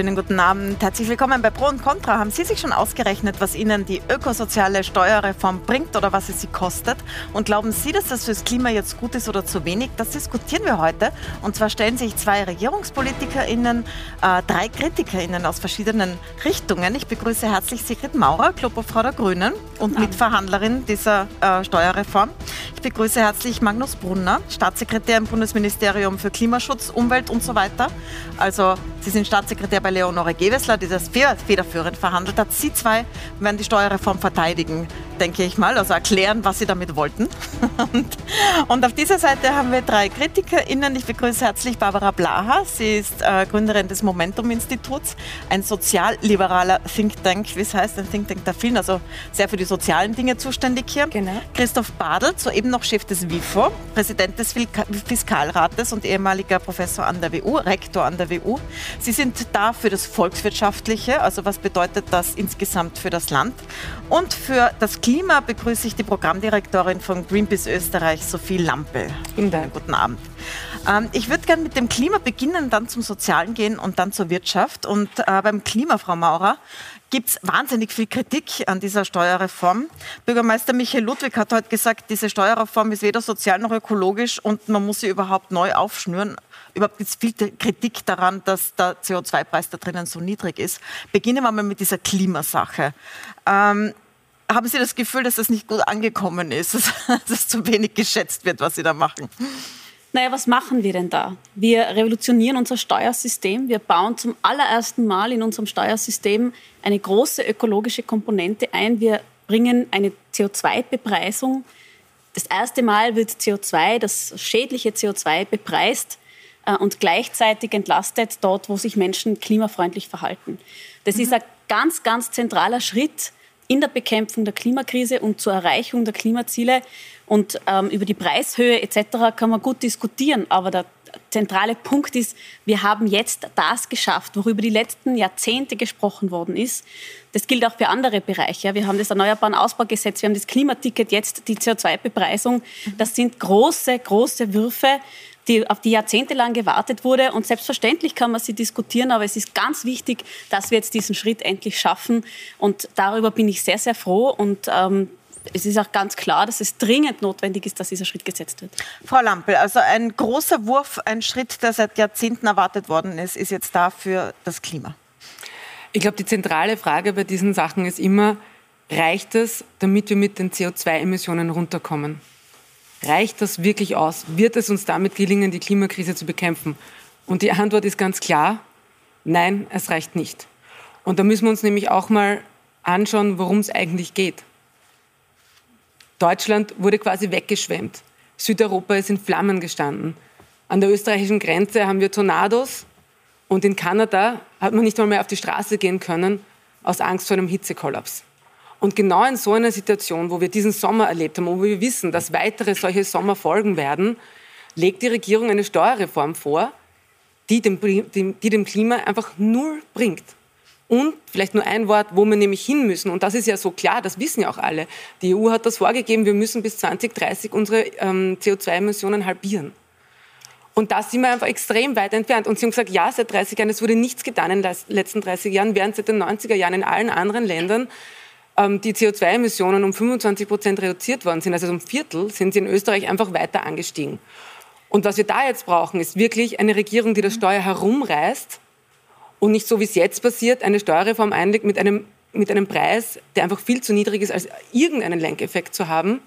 Schönen guten Abend. Herzlich willkommen bei Pro und Contra. Haben Sie sich schon ausgerechnet, was Ihnen die ökosoziale Steuerreform bringt oder was es Sie kostet? Und glauben Sie, dass das fürs Klima jetzt gut ist oder zu wenig? Das diskutieren wir heute. Und zwar stellen sich zwei RegierungspolitikerInnen, äh, drei KritikerInnen aus verschiedenen Richtungen. Ich begrüße herzlich Sigrid Maurer, Klopofrau der Grünen und Mitverhandlerin dieser äh, Steuerreform. Ich begrüße herzlich Magnus Brunner, Staatssekretär im Bundesministerium für Klimaschutz, Umwelt und so weiter. Also Sie sind Staatssekretär bei Leonore Gewessler, die das federführend verhandelt hat. Sie zwei werden die Steuerreform verteidigen, denke ich mal, also erklären, was Sie damit wollten. Und, und auf dieser Seite haben wir drei KritikerInnen. Ich begrüße herzlich Barbara Blaha. Sie ist äh, Gründerin des Momentum-Instituts, ein sozialliberaler Think Tank, wie es heißt, ein Think Tank der vielen, also sehr für die sozialen Dinge zuständig hier. Genau. Christoph Badl, soeben noch Chef des WIFO, Präsident des Fiskalrates und ehemaliger Professor an der WU, Rektor an der WU. Sie sind da für das Volkswirtschaftliche, also was bedeutet das insgesamt für das Land. Und für das Klima begrüße ich die Programmdirektorin von Greenpeace Österreich, Sophie Lampel. Guten, Guten Abend. Ähm, ich würde gerne mit dem Klima beginnen, dann zum Sozialen gehen und dann zur Wirtschaft. Und äh, beim Klima, Frau Maurer, gibt es wahnsinnig viel Kritik an dieser Steuerreform. Bürgermeister Michael Ludwig hat heute gesagt, diese Steuerreform ist weder sozial noch ökologisch und man muss sie überhaupt neu aufschnüren. Überhaupt gibt es viel Kritik daran, dass der CO2-Preis da drinnen so niedrig ist. Beginnen wir mal mit dieser Klimasache. Ähm, haben Sie das Gefühl, dass das nicht gut angekommen ist, dass es zu wenig geschätzt wird, was Sie da machen? Naja, was machen wir denn da? Wir revolutionieren unser Steuersystem. Wir bauen zum allerersten Mal in unserem Steuersystem eine große ökologische Komponente ein. Wir bringen eine CO2-Bepreisung. Das erste Mal wird CO2, das schädliche CO2, bepreist und gleichzeitig entlastet dort, wo sich Menschen klimafreundlich verhalten. Das mhm. ist ein ganz, ganz zentraler Schritt in der Bekämpfung der Klimakrise und zur Erreichung der Klimaziele. Und ähm, über die Preishöhe etc. kann man gut diskutieren, aber der zentrale Punkt ist, wir haben jetzt das geschafft, worüber die letzten Jahrzehnte gesprochen worden ist. Das gilt auch für andere Bereiche. Wir haben das Erneuerbaren Ausbaugesetz, wir haben das Klimaticket, jetzt die CO2-Bepreisung. Das sind große, große Würfe, die, auf die jahrzehntelang gewartet wurde. Und selbstverständlich kann man sie diskutieren, aber es ist ganz wichtig, dass wir jetzt diesen Schritt endlich schaffen. Und darüber bin ich sehr, sehr froh. Und ähm, es ist auch ganz klar, dass es dringend notwendig ist, dass dieser Schritt gesetzt wird. Frau Lampel, also ein großer Wurf, ein Schritt, der seit Jahrzehnten erwartet worden ist, ist jetzt da für das Klima. Ich glaube, die zentrale Frage bei diesen Sachen ist immer, reicht es, damit wir mit den CO2-Emissionen runterkommen? Reicht das wirklich aus? Wird es uns damit gelingen, die Klimakrise zu bekämpfen? Und die Antwort ist ganz klar, nein, es reicht nicht. Und da müssen wir uns nämlich auch mal anschauen, worum es eigentlich geht. Deutschland wurde quasi weggeschwemmt. Südeuropa ist in Flammen gestanden. An der österreichischen Grenze haben wir Tornados und in Kanada hat man nicht mal mehr auf die Straße gehen können aus Angst vor einem Hitzekollaps. Und genau in so einer Situation, wo wir diesen Sommer erlebt haben, wo wir wissen, dass weitere solche Sommer folgen werden, legt die Regierung eine Steuerreform vor, die dem, die dem Klima einfach null bringt. Und vielleicht nur ein Wort, wo wir nämlich hin müssen. Und das ist ja so klar, das wissen ja auch alle. Die EU hat das vorgegeben, wir müssen bis 2030 unsere ähm, CO2-Emissionen halbieren. Und da sind wir einfach extrem weit entfernt. Und Sie haben gesagt, ja, seit 30 Jahren, es wurde nichts getan in den letzten 30 Jahren, während seit den 90er Jahren in allen anderen Ländern ähm, die CO2-Emissionen um 25 Prozent reduziert worden sind, also um Viertel, sind sie in Österreich einfach weiter angestiegen. Und was wir da jetzt brauchen, ist wirklich eine Regierung, die das Steuer herumreißt und nicht so, wie es jetzt passiert, eine Steuerreform einlegt mit einem, mit einem Preis, der einfach viel zu niedrig ist, als irgendeinen Lenkeffekt zu haben.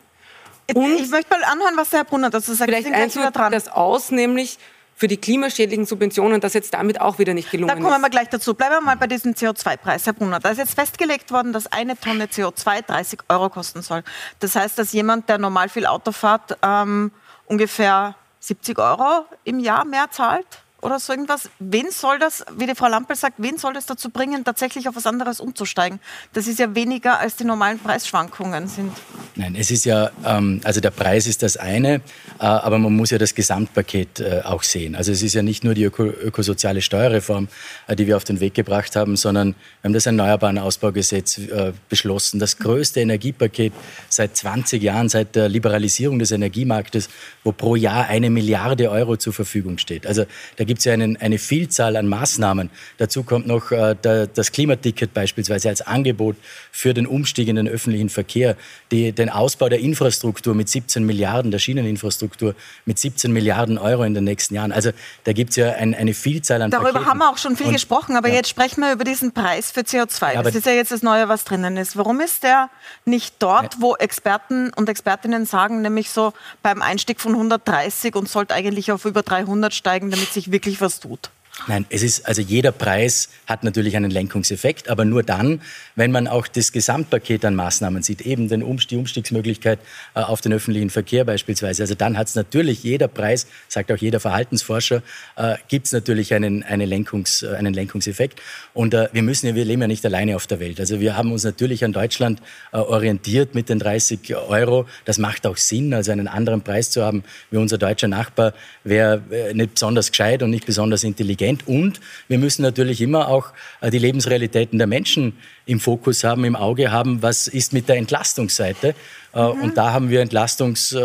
Und ich möchte mal anhören, was der Herr Brunner dazu sagt. Vielleicht eins das aus, nämlich für die klimaschädlichen Subventionen, das jetzt damit auch wieder nicht gelungen ist. Da kommen wir gleich dazu. Bleiben wir mal bei diesem CO2-Preis, Herr Brunner. Da ist jetzt festgelegt worden, dass eine Tonne CO2 30 Euro kosten soll. Das heißt, dass jemand, der normal viel Auto fährt, ähm, ungefähr 70 Euro im Jahr mehr zahlt? Oder so irgendwas. Wen soll das, wie die Frau Lampel sagt, wen soll das dazu bringen, tatsächlich auf was anderes umzusteigen? Das ist ja weniger als die normalen Preisschwankungen sind. Nein, es ist ja, ähm, also der Preis ist das eine, äh, aber man muss ja das Gesamtpaket äh, auch sehen. Also es ist ja nicht nur die öko ökosoziale Steuerreform, äh, die wir auf den Weg gebracht haben, sondern wir haben das Erneuerbaren Ausbaugesetz äh, beschlossen, das größte Energiepaket seit 20 Jahren, seit der Liberalisierung des Energiemarktes, wo pro Jahr eine Milliarde Euro zur Verfügung steht. Also da gibt gibt es ja einen, eine Vielzahl an Maßnahmen. Dazu kommt noch äh, der, das Klimaticket beispielsweise als Angebot für den Umstieg in den öffentlichen Verkehr, die, den Ausbau der Infrastruktur mit 17 Milliarden, der Schieneninfrastruktur mit 17 Milliarden Euro in den nächsten Jahren. Also da gibt es ja ein, eine Vielzahl an Darüber Paketen. haben wir auch schon viel Und, gesprochen, aber ja. jetzt sprechen wir über diesen Preis für CO2. Ja, das ist ja jetzt das Neue, was drinnen ist. Warum ist der nicht dort, wo Experten und Expertinnen sagen, nämlich so beim Einstieg von 130 und sollte eigentlich auf über 300 steigen, damit sich wirklich was tut? Nein, es ist, also jeder Preis hat natürlich einen Lenkungseffekt, aber nur dann, wenn man auch das Gesamtpaket an Maßnahmen sieht, eben den Umstieg, die Umstiegsmöglichkeit äh, auf den öffentlichen Verkehr beispielsweise. Also dann hat es natürlich jeder Preis, sagt auch jeder Verhaltensforscher, äh, gibt es natürlich einen, eine Lenkungs, äh, einen Lenkungseffekt. Und äh, wir müssen ja, wir leben ja nicht alleine auf der Welt. Also wir haben uns natürlich an Deutschland äh, orientiert mit den 30 Euro. Das macht auch Sinn, also einen anderen Preis zu haben wie unser deutscher Nachbar wäre äh, nicht besonders gescheit und nicht besonders intelligent intelligent und wir müssen natürlich immer auch äh, die Lebensrealitäten der Menschen im Fokus haben, im Auge haben. Was ist mit der Entlastungsseite? Äh, mhm. Und da haben wir Entlastungs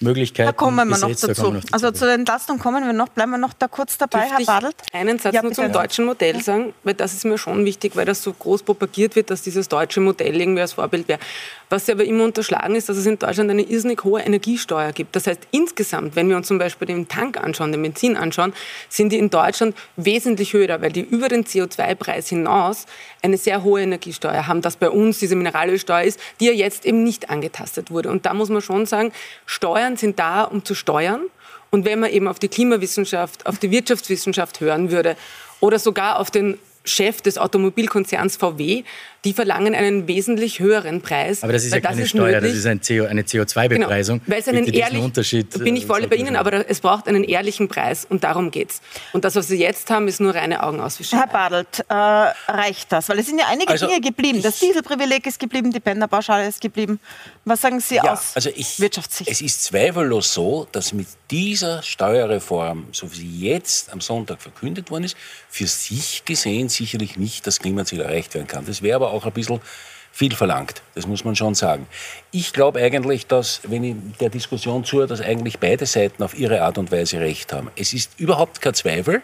Möglichkeiten. Da kommen wir noch dazu. Da wir noch dazu. Also zur Entlastung kommen wir noch. Bleiben wir noch da kurz dabei, Dürfte Herr Badelt? einen Satz ja, nur zum deutschen Modell sagen, weil das ist mir schon wichtig, weil das so groß propagiert wird, dass dieses deutsche Modell irgendwie als Vorbild wäre. Was ja aber immer unterschlagen ist, dass es in Deutschland eine irrsinnig hohe Energiesteuer gibt. Das heißt, insgesamt, wenn wir uns zum Beispiel den Tank anschauen, den Benzin anschauen, sind die in Deutschland wesentlich höher, weil die über den CO2-Preis hinaus eine sehr hohe Energiesteuer haben, dass bei uns diese Mineralölsteuer ist, die ja jetzt eben nicht angetastet wurde. Und da muss man schon sagen, Steuern sind da, um zu steuern. Und wenn man eben auf die Klimawissenschaft, auf die Wirtschaftswissenschaft hören würde oder sogar auf den Chef des Automobilkonzerns VW, die verlangen einen wesentlich höheren Preis. Aber das ist ja keine ist Steuer, möglich. das ist ein CO, eine CO2-Bepreisung. Genau, weil es einen ehrlichen Unterschied. Bin ich voll äh, bei Ihnen, aber es braucht einen ehrlichen Preis und darum geht's. Und das, was Sie jetzt haben, ist nur reine Augenauswischerei. Herr Badelt, äh, reicht das? Weil es sind ja einige also Dinge geblieben. Das Dieselprivileg ist geblieben, die Penderpauschale ist geblieben. Was sagen Sie ja, aus also ich, Wirtschaftssicht? Es ist zweifellos so, dass mit dieser Steuerreform, so wie sie jetzt am Sonntag verkündet worden ist, für sich gesehen sicherlich nicht das Klimaziel erreicht werden kann. Das wäre aber auch ein bisschen viel verlangt. Das muss man schon sagen. Ich glaube eigentlich, dass, wenn ich der Diskussion zuhöre, dass eigentlich beide Seiten auf ihre Art und Weise recht haben. Es ist überhaupt kein Zweifel,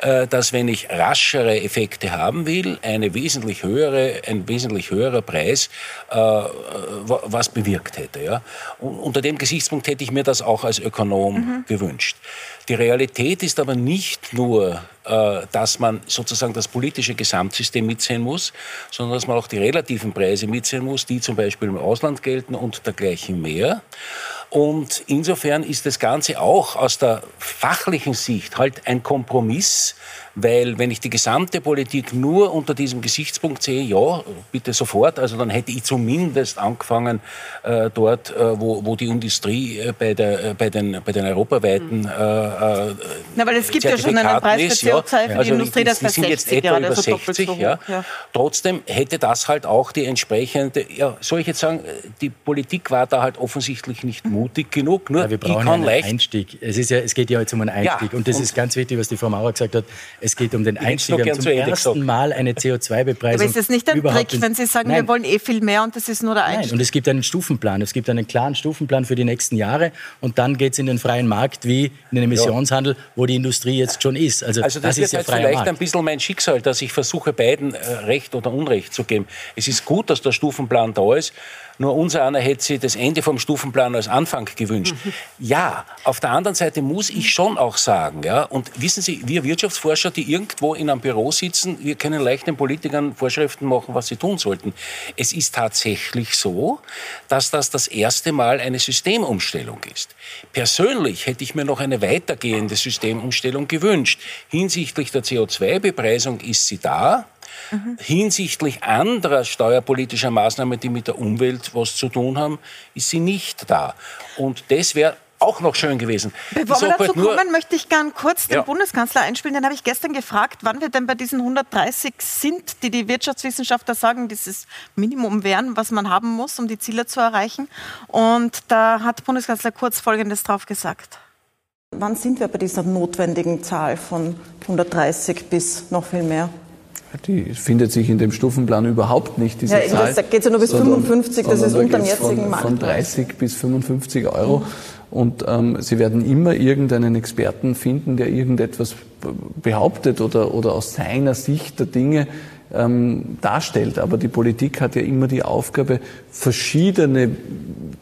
äh, dass wenn ich raschere Effekte haben will, eine wesentlich höhere, ein wesentlich höherer Preis äh, was bewirkt hätte. Ja? Und unter dem Gesichtspunkt hätte ich mir das auch als Ökonom mhm. gewünscht. Die Realität ist aber nicht nur, äh, dass man sozusagen das politische Gesamtsystem mitsehen muss, sondern dass man auch die relativen Preise mitsehen muss, die zum Beispiel im Ausland gelten und dergleichen mehr. Und insofern ist das Ganze auch aus der fachlichen Sicht halt ein Kompromiss, weil wenn ich die gesamte Politik nur unter diesem Gesichtspunkt sehe, ja, bitte sofort, also dann hätte ich zumindest angefangen äh, dort, äh, wo, wo die Industrie äh, bei, der, äh, bei, den, bei den europaweiten äh, äh, Na, weil es gibt ja schon einen Preis für CO2 für ja. die also Industrie, das 60 jetzt etwa über 60, so ja. ja. Trotzdem hätte das halt auch die entsprechende, ja, soll ich jetzt sagen, die Politik war da halt offensichtlich nicht mutig genug. Nur ja, wir brauchen einen leicht Einstieg. Es, ist ja, es geht ja jetzt um einen Einstieg. und das und ist ganz wichtig, was die Frau Mauer gesagt hat. Es geht um den Einstieg. Wir haben zum ersten Mal eine CO2-Bepreisung. Aber ist das nicht ein Trick, wenn Sie sagen, Nein. wir wollen eh viel mehr und das ist nur der Einstieg? Nein, und es gibt einen Stufenplan. Es gibt einen klaren Stufenplan für die nächsten Jahre und dann geht es in den freien Markt wie in den Emissionshandel, wo die Industrie jetzt schon ist. Also, also das, das ist ja vielleicht Markt. ein bisschen mein Schicksal, dass ich versuche, beiden äh, Recht oder Unrecht zu geben. Es ist gut, dass der Stufenplan da ist. Nur unser einer hätte sich das Ende vom Stufenplan als Anfang gewünscht. Ja, auf der anderen Seite muss ich schon auch sagen, ja, und wissen Sie, wir Wirtschaftsforscher, die irgendwo in einem Büro sitzen, wir können leicht den Politikern Vorschriften machen, was sie tun sollten. Es ist tatsächlich so, dass das das erste Mal eine Systemumstellung ist. Persönlich hätte ich mir noch eine weitergehende Systemumstellung gewünscht. Hinsichtlich der CO2-Bepreisung ist sie da. Mhm. Hinsichtlich anderer steuerpolitischer Maßnahmen, die mit der Umwelt was zu tun haben, ist sie nicht da. Und das wäre auch noch schön gewesen. Bevor wir dazu kommen, möchte ich gern kurz den ja. Bundeskanzler einspielen. Den habe ich gestern gefragt, wann wir denn bei diesen 130 sind, die die Wirtschaftswissenschaftler sagen, dieses Minimum wären, was man haben muss, um die Ziele zu erreichen. Und da hat Bundeskanzler Kurz Folgendes drauf gesagt. Wann sind wir bei dieser notwendigen Zahl von 130 bis noch viel mehr? Die findet sich in dem Stufenplan überhaupt nicht, diese ja, Zahl. Da geht ja nur bis sondern, 55, das ist unter dem jetzigen Markt. Von 30 bis 55 Euro. Und ähm, Sie werden immer irgendeinen Experten finden, der irgendetwas behauptet oder, oder aus seiner Sicht der Dinge ähm, darstellt. Aber die Politik hat ja immer die Aufgabe, verschiedene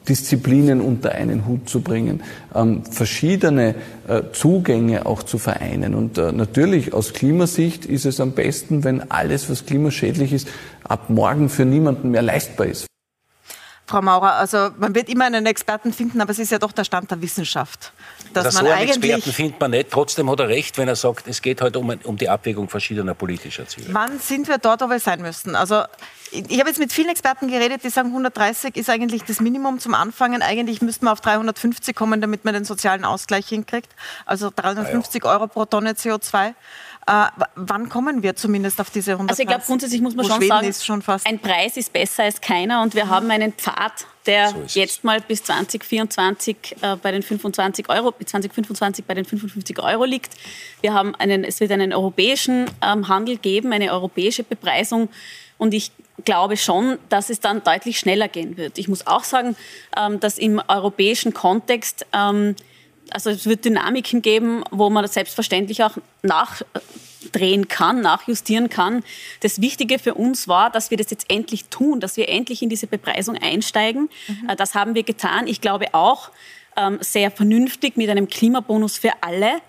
Disziplinen unter einen Hut zu bringen, ähm, verschiedene äh, Zugänge auch zu vereinen. Und äh, natürlich aus Klimasicht ist es am besten, wenn alles, was klimaschädlich ist, ab morgen für niemanden mehr leistbar ist. Frau Maurer, also man wird immer einen Experten finden, aber es ist ja doch der Stand der Wissenschaft. Dass das man so einen Experten findet man nicht. Trotzdem hat er recht, wenn er sagt, es geht heute um, um die Abwägung verschiedener politischer Ziele. Wann sind wir dort, wo wir sein müssten? Also ich habe jetzt mit vielen Experten geredet, die sagen, 130 ist eigentlich das Minimum zum Anfangen. Eigentlich müsste man auf 350 kommen, damit man den sozialen Ausgleich hinkriegt. Also 350 ja. Euro pro Tonne CO2. Äh, wann kommen wir zumindest auf diese 100 Also ich glaube, grundsätzlich muss man schon Schweden sagen, schon ein Preis ist besser als keiner und wir mhm. haben einen Pfad, der so jetzt mal bis 2024 äh, bei den 25 Euro, bis 2025 bei den 55 Euro liegt. Wir haben einen, es wird einen europäischen ähm, Handel geben, eine europäische Bepreisung und ich glaube schon, dass es dann deutlich schneller gehen wird. Ich muss auch sagen, ähm, dass im europäischen Kontext ähm, also es wird Dynamiken geben, wo man das selbstverständlich auch nachdrehen kann, nachjustieren kann. Das Wichtige für uns war, dass wir das jetzt endlich tun, dass wir endlich in diese Bepreisung einsteigen. Mhm. Das haben wir getan. Ich glaube auch ähm, sehr vernünftig mit einem Klimabonus für alle.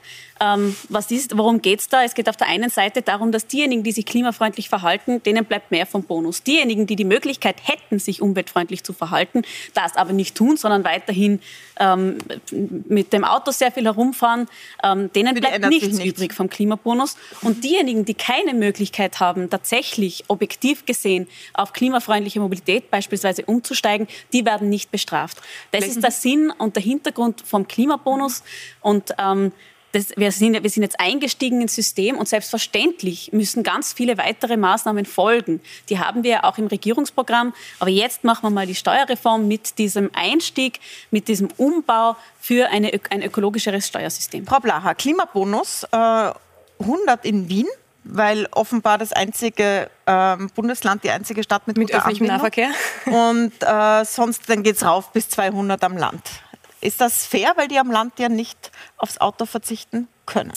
Ähm, was ist, worum geht es da? Es geht auf der einen Seite darum, dass diejenigen, die sich klimafreundlich verhalten, denen bleibt mehr vom Bonus. Diejenigen, die die Möglichkeit hätten, sich umweltfreundlich zu verhalten, das aber nicht tun, sondern weiterhin ähm, mit dem Auto sehr viel herumfahren, ähm, denen bleibt nichts nicht. übrig vom Klimabonus. Und diejenigen, die keine Möglichkeit haben, tatsächlich objektiv gesehen auf klimafreundliche Mobilität beispielsweise umzusteigen, die werden nicht bestraft. Das ist der Sinn und der Hintergrund vom Klimabonus. Und ähm, das, wir, sind, wir sind jetzt eingestiegen ins System und selbstverständlich müssen ganz viele weitere Maßnahmen folgen. Die haben wir auch im Regierungsprogramm. Aber jetzt machen wir mal die Steuerreform mit diesem Einstieg, mit diesem Umbau für eine, ein ökologischeres Steuersystem. Frau Blacher, Klimabonus äh, 100 in Wien weil offenbar das einzige äh, Bundesland, die einzige Stadt mit, mit öffentlichem Nahverkehr. Und äh, sonst dann geht es rauf bis 200 am Land. Ist das fair, weil die am Land ja nicht aufs Auto verzichten können?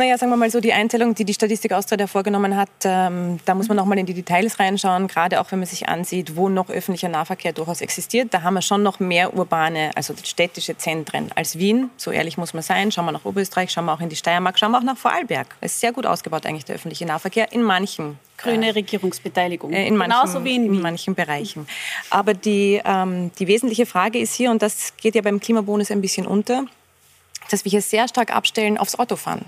Naja, sagen wir mal so, die Einteilung, die die Statistik Austria vorgenommen hat, ähm, da muss man noch mal in die Details reinschauen, gerade auch wenn man sich ansieht, wo noch öffentlicher Nahverkehr durchaus existiert. Da haben wir schon noch mehr urbane, also städtische Zentren als Wien. So ehrlich muss man sein. Schauen wir nach Oberösterreich, schauen wir auch in die Steiermark, schauen wir auch nach Vorarlberg. Es ist sehr gut ausgebaut eigentlich der öffentliche Nahverkehr in manchen grüne äh, Regierungsbeteiligung. Äh, in manchen, Genauso wie in, in manchen Bereichen. Aber die, ähm, die wesentliche Frage ist hier, und das geht ja beim Klimabonus ein bisschen unter, dass wir hier sehr stark abstellen aufs Autofahren.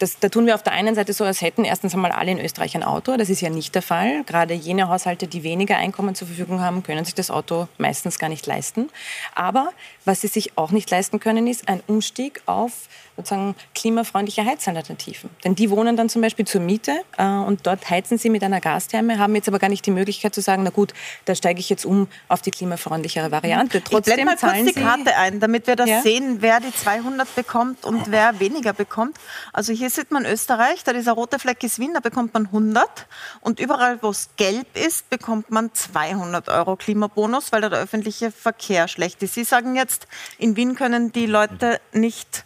Das, da tun wir auf der einen Seite so, als hätten erstens einmal alle in Österreich ein Auto. Das ist ja nicht der Fall. Gerade jene Haushalte, die weniger Einkommen zur Verfügung haben, können sich das Auto meistens gar nicht leisten. Aber was sie sich auch nicht leisten können, ist ein Umstieg auf sozusagen klimafreundliche Heizalternativen. Denn die wohnen dann zum Beispiel zur Miete äh, und dort heizen sie mit einer Gastherme, haben jetzt aber gar nicht die Möglichkeit zu sagen, na gut, da steige ich jetzt um auf die klimafreundlichere Variante. Trotzdem ich mal kurz die Karte ein, damit wir das ja? sehen, wer die 200 bekommt und wer weniger bekommt. Also hier sieht man Österreich, da dieser rote Fleck ist Wien, da bekommt man 100 und überall, wo es gelb ist, bekommt man 200 Euro Klimabonus, weil da der öffentliche Verkehr schlecht ist. Sie sagen jetzt, in Wien können die Leute nicht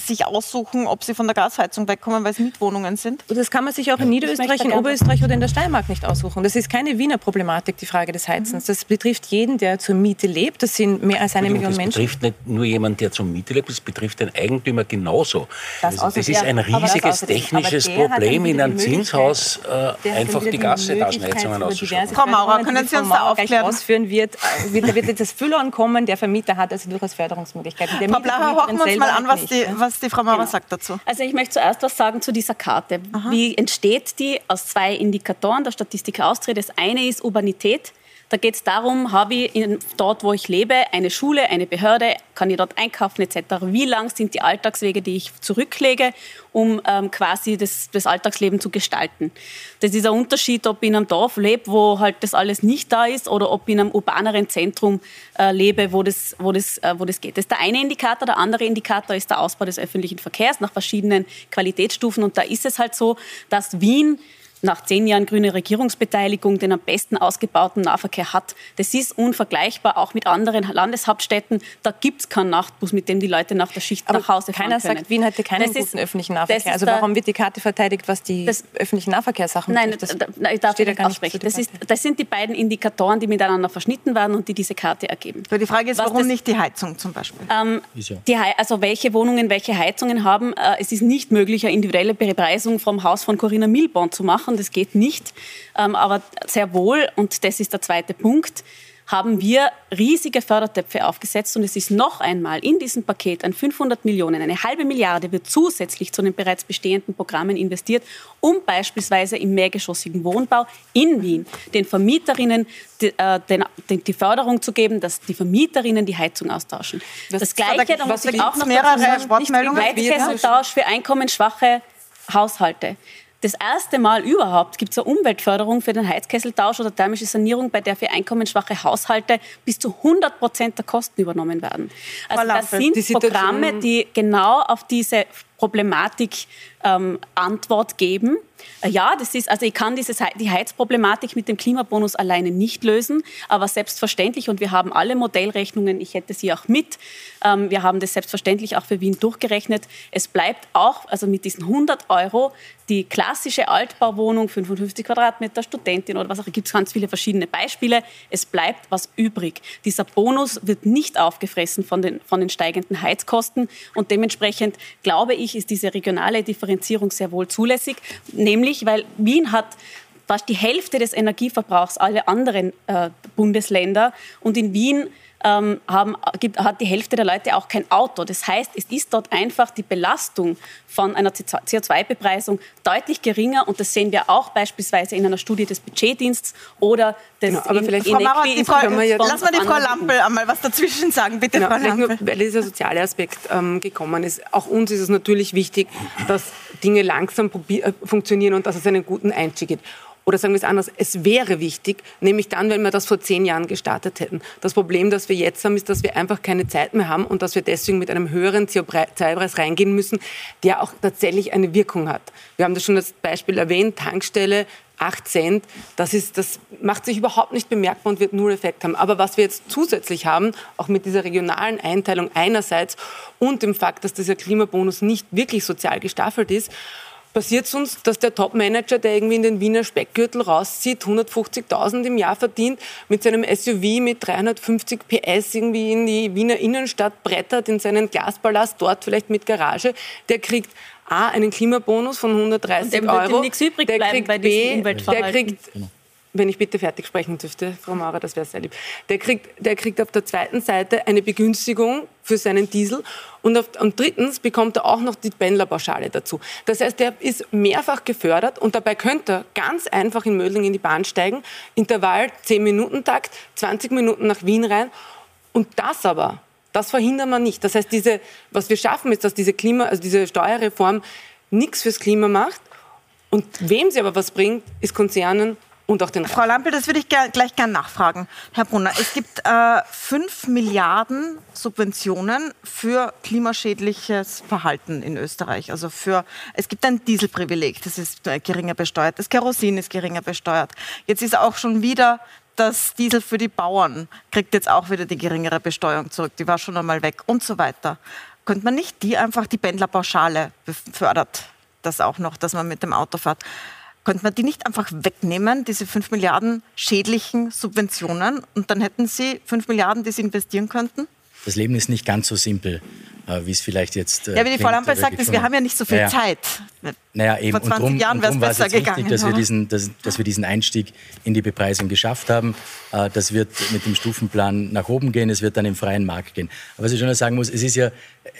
sich aussuchen, ob sie von der Gasheizung wegkommen, weil es Mietwohnungen sind? Das kann man sich auch in Niederösterreich, in Oberösterreich oder in der Steiermark nicht aussuchen. Das ist keine Wiener Problematik, die Frage des Heizens. Das betrifft jeden, der zur Miete lebt. Das sind mehr als eine Million Menschen. Das betrifft nicht nur jemanden, der zur Miete lebt, das betrifft den Eigentümer genauso. Das, das ist ein riesiges technisches Problem, in einem Zinshaus äh, einfach die Gasheizungen auszuschalten. Frau Maurer, können Sie uns da aufklären? ausführen wird, äh, wird, wird das Füllhorn kommen, der Vermieter hat also durchaus Förderungsmöglichkeiten. Der Frau Blacher, hocken wir uns mal an, was die, was die Frau Maurer genau. sagt dazu. Also ich möchte zuerst was sagen zu dieser Karte. Aha. Wie entsteht die? Aus zwei Indikatoren der Statistik Austria. Das eine ist Urbanität. Da geht es darum, habe ich in, dort, wo ich lebe, eine Schule, eine Behörde, kann ich dort einkaufen etc. Wie lang sind die Alltagswege, die ich zurücklege, um ähm, quasi das, das Alltagsleben zu gestalten. Das ist ein Unterschied, ob ich in einem Dorf lebe, wo halt das alles nicht da ist, oder ob ich in einem urbaneren Zentrum äh, lebe, wo das, wo, das, äh, wo das geht. Das ist der eine Indikator. Der andere Indikator ist der Ausbau des öffentlichen Verkehrs nach verschiedenen Qualitätsstufen. Und da ist es halt so, dass Wien nach zehn Jahren grüne Regierungsbeteiligung den am besten ausgebauten Nahverkehr hat. Das ist unvergleichbar, auch mit anderen Landeshauptstädten. Da gibt es keinen Nachtbus, mit dem die Leute nach der Schicht Aber nach Hause fahren keiner können. sagt, Wien hätte keinen Das guten ist- öffentlichen Nahverkehr. Also warum wird die Karte verteidigt, was die Das- öffentlichen Nahverkehrssachen Nein, betrifft? da, ich darf nicht gar nicht aussprechen. Das, ist, das sind die beiden Indikatoren, die miteinander verschnitten werden und die diese Karte ergeben. Aber die Frage ist, Was warum das- nicht die Heizung zum Beispiel? Ähm, die, also welche Wohnungen welche Heizungen haben. Äh, es ist nicht möglich, eine individuelle Bepreisung vom Haus von Corinna Milborn zu machen. Das geht nicht. Ähm, aber sehr wohl, und das ist der zweite Punkt, haben wir riesige Fördertöpfe aufgesetzt und es ist noch einmal in diesem Paket ein 500 Millionen, eine halbe Milliarde wird zusätzlich zu den bereits bestehenden Programmen investiert, um beispielsweise im mehrgeschossigen Wohnbau in Wien den Vermieterinnen die, äh, den, die Förderung zu geben, dass die Vermieterinnen die Heizung austauschen. Das, Das- Gleiche, da muss ich auch noch mehrere sagen, Wortmeldungen? Heizkesseltausch für einkommensschwache Haushalte. Das erste Mal überhaupt gibt es eine Umweltförderung für den Heizkesseltausch oder thermische Sanierung, bei der für einkommensschwache Haushalte bis zu 100 Prozent der Kosten übernommen werden. Also das sind die Programme, die genau auf diese Problematik ähm, Antwort geben. Äh, Ja, das ist, also ich kann dieses, die Heizproblematik mit dem Klimabonus alleine nicht lösen, aber selbstverständlich, und wir haben alle Modellrechnungen, ich hätte sie auch mit, ähm, wir haben das selbstverständlich auch für Wien durchgerechnet. Es bleibt auch, also mit diesen 100 Euro, die klassische Altbauwohnung, 55 Quadratmeter, Studentin oder was auch, gibt es ganz viele verschiedene Beispiele. Es bleibt was übrig. Dieser Bonus wird nicht aufgefressen von den, von den steigenden Heizkosten und dementsprechend glaube ich, ist diese regionale Differenzierung sehr wohl zulässig, nämlich weil Wien hat fast die Hälfte des Energieverbrauchs aller anderen äh, Bundesländer und in Wien ähm, haben, gibt, hat die Hälfte der Leute auch kein Auto. Das heißt, es ist dort einfach die Belastung von einer CO2-Bepreisung deutlich geringer und das sehen wir auch beispielsweise in einer Studie des Budgetdienstes oder des Genau, aber In- vielleicht- Frau Maurer, die Frau, können wir jetzt- lass mal die Frau Lampel einmal was dazwischen sagen, bitte, Genau, Frau vielleicht nur, Lampel. weil dieser soziale Aspekt ähm, gekommen ist. Auch uns ist es natürlich wichtig, dass Dinge langsam äh, funktionieren und dass es einen guten Einstieg gibt. Oder sagen wir es anders, es wäre wichtig, nämlich dann, wenn wir das vor zehn Jahren gestartet hätten. Das Problem, das wir jetzt haben, ist, dass wir einfach keine Zeit mehr haben und dass wir deswegen mit einem höheren CO2-Preis reingehen müssen, der auch tatsächlich eine Wirkung hat. Wir haben das schon als Beispiel erwähnt, Tankstelle, 8 Cent, das, ist, das macht sich überhaupt nicht bemerkbar und wird null Effekt haben. Aber was wir jetzt zusätzlich haben, auch mit dieser regionalen Einteilung einerseits und dem Fakt, dass dieser Klimabonus nicht wirklich sozial gestaffelt ist, passiert es uns, dass der Top-Manager, der irgendwie in den Wiener Speckgürtel rauszieht, 150.000 im Jahr verdient, mit seinem SUV mit 350 PS irgendwie in die Wiener Innenstadt brettert, in seinen Glaspalast, dort vielleicht mit Garage, der kriegt A, einen Klimabonus von 130 Und dem wird ihm Euro. nichts übrig der bleiben kriegt bei diesem B, der kriegt wenn ich bitte fertig sprechen dürfte, Frau Maurer, das wäre sehr lieb. Der kriegt, der kriegt auf der zweiten Seite eine Begünstigung für seinen Diesel und, auf, und drittens bekommt er auch noch die Pendlerpauschale dazu. Das heißt, der ist mehrfach gefördert und dabei könnte er ganz einfach in Mödling in die Bahn steigen, Intervall 10-Minuten-Takt, 20 Minuten nach Wien rein und das aber, das verhindern wir nicht. Das heißt, diese, was wir schaffen, ist, dass diese, Klima, also diese Steuerreform nichts fürs Klima macht und wem sie aber was bringt, ist Konzernen und auch den Frau Lampel, das würde ich gleich gern nachfragen. Herr Brunner, es gibt äh, 5 Milliarden Subventionen für klimaschädliches Verhalten in Österreich. Also für, es gibt ein Dieselprivileg, das ist äh, geringer besteuert, das Kerosin ist geringer besteuert. Jetzt ist auch schon wieder das Diesel für die Bauern, kriegt jetzt auch wieder die geringere Besteuerung zurück, die war schon einmal weg und so weiter. Könnte man nicht die einfach, die Pendlerpauschale befördert, das auch noch, dass man mit dem Auto fährt. Könnte man die nicht einfach wegnehmen, diese 5 Milliarden schädlichen Subventionen, und dann hätten Sie 5 Milliarden, die Sie investieren könnten? Das Leben ist nicht ganz so simpel, wie es vielleicht jetzt. Äh, Ja, wie die Frau Lampel aber sagt, ist, wir haben ja nicht so viel Naja. Zeit. Naja, eben. Vor 20 und drum, Jahren war es besser jetzt wichtig, gegangen, dass wir, oder? diesen, dass, dass wir diesen Einstieg in die Bepreisung geschafft haben. Äh, Das wird mit dem Stufenplan nach oben gehen, es wird dann im freien Markt gehen. Aber was ich schon noch sagen muss, es ist ja,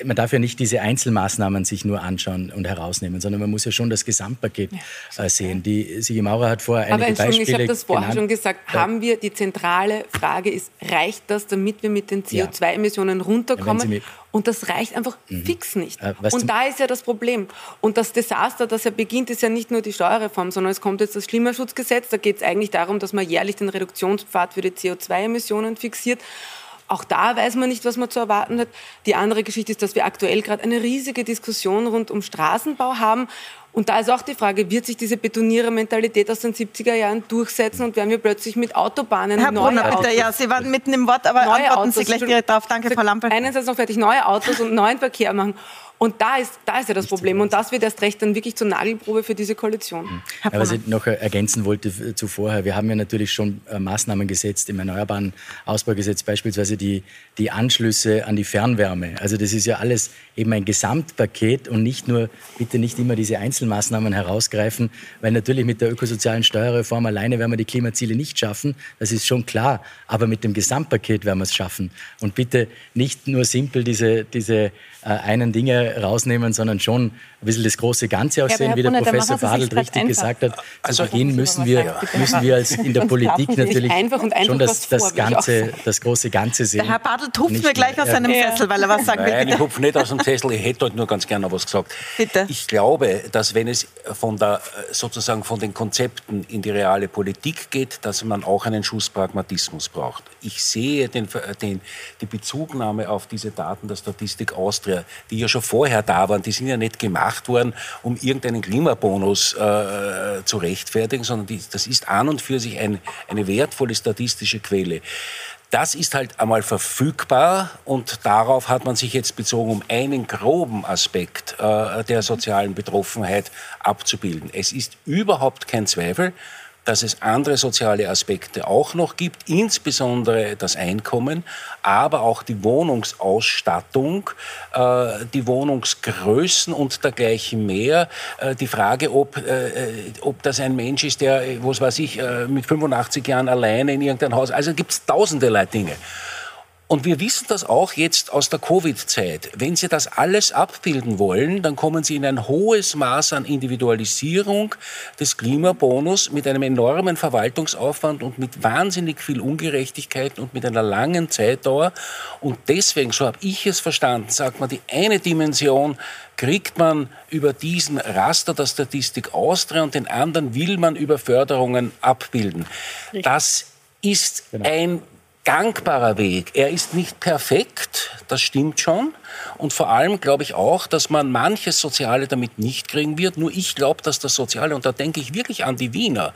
man darf ja nicht diese Einzelmaßnahmen sich nur anschauen und herausnehmen, sondern man muss ja schon das Gesamtpaket äh, sehen. Die Sigi Maurer hat vorher Aber einige Entschuldigung, ich Beispiele habe das vorher genannt. schon gesagt. Ja. Haben wir die zentrale Frage ist, reicht das, damit wir mit den Ja. CO2-Emissionen Ja, wenn Sie runterkommen? mir- und das reicht einfach fix nicht. Äh, und da ist ja das Problem. Und das Desaster, das ja beginnt, ist ja nicht nur die Steuerreform, sondern es kommt jetzt das Klimaschutzgesetz. Da geht es eigentlich darum, dass man jährlich den Reduktionspfad für die CO2-Emissionen fixiert. Auch da weiß man nicht, was man zu erwarten hat. Die andere Geschichte ist, dass wir aktuell gerade eine riesige Diskussion rund um Straßenbau haben. Und da ist auch die Frage, wird sich diese Betonierer-Mentalität aus den 70er Jahren durchsetzen und werden wir plötzlich mit Autobahnen Herr neue Brunner, Autos, bitte, ja, Sie waren mitten im Wort, aber neue antworten Autos, Sie gleich direkt drauf. Danke, Frau Lampel. einen Satz noch fertig, neue Autos und neuen Verkehr machen. Und da ist, da ist ja das Problem. Und das wird erst recht dann wirklich zur Nagelprobe für diese Koalition. Ja, was ich noch ergänzen wollte zu vorher, wir haben ja natürlich schon äh, Maßnahmen gesetzt im Erneuerbaren Ausbaugesetz, beispielsweise die, die Anschlüsse an die Fernwärme. Also das ist ja alles eben ein Gesamtpaket und nicht nur, bitte nicht immer diese Einzelmaßnahmen herausgreifen, weil natürlich mit der ökosozialen Steuerreform alleine werden wir die Klimaziele nicht schaffen, das ist schon klar, aber mit dem Gesamtpaket werden wir es schaffen. Und bitte nicht nur simpel diese, diese äh, einen Dinge rausnehmen, sondern schon ein bisschen das große Ganze auch Ja, sehen, wie der Brunner, Professor Badelt richtig einfach. gesagt hat. Also- Zu Beginn müssen wir, müssen wir als in der Politik natürlich einfach und einfach schon das, das, Ganze, das große Ganze sehen. Der Herr Badelt hupft Nicht mir gleich aus seinem Sessel, weil er was sagen will. Nein, ich hupfe nicht aus dem Sessel, ich hätte heute nur ganz gerne noch was gesagt. Bitte. Ich glaube, dass wenn es von der, sozusagen von den Konzepten in die reale Politik geht, dass man auch einen Schuss Pragmatismus braucht. Ich sehe den, den, die Bezugnahme auf diese Daten der Statistik Austria, die ja schon vorher da waren, die sind ja nicht gemacht worden, um irgendeinen Klimabonus äh, zu rechtfertigen, sondern die, das ist an und für sich ein, eine wertvolle statistische Quelle. Das ist halt einmal verfügbar und darauf hat man sich jetzt bezogen, um einen groben Aspekt äh, der sozialen Betroffenheit abzubilden. Es ist überhaupt kein Zweifel, dass es andere soziale Aspekte auch noch gibt, insbesondere das Einkommen, aber auch die Wohnungsausstattung, äh, die Wohnungsgrößen und dergleichen mehr. Äh, die Frage, ob, äh, ob das ein Mensch ist, der, was weiß ich, mit 85 Jahren alleine in irgendein Haus, also gibt es tausende Dinge. Und wir wissen das auch jetzt aus der Covid-Zeit. Wenn Sie das alles abbilden wollen, dann kommen Sie in ein hohes Maß an Individualisierung des Klimabonus mit einem enormen Verwaltungsaufwand und mit wahnsinnig viel Ungerechtigkeit und mit einer langen Zeitdauer. Und deswegen, so habe ich es verstanden, sagt man, die eine Dimension kriegt man über diesen Raster der Statistik Austria und den anderen will man über Förderungen abbilden. Das ist ein gangbarer Weg. Er ist nicht perfekt, das stimmt schon. Und vor allem glaube ich auch, dass man manches Soziale damit nicht kriegen wird. Nur ich glaube, dass das Soziale, und da denke ich wirklich an die Wiener,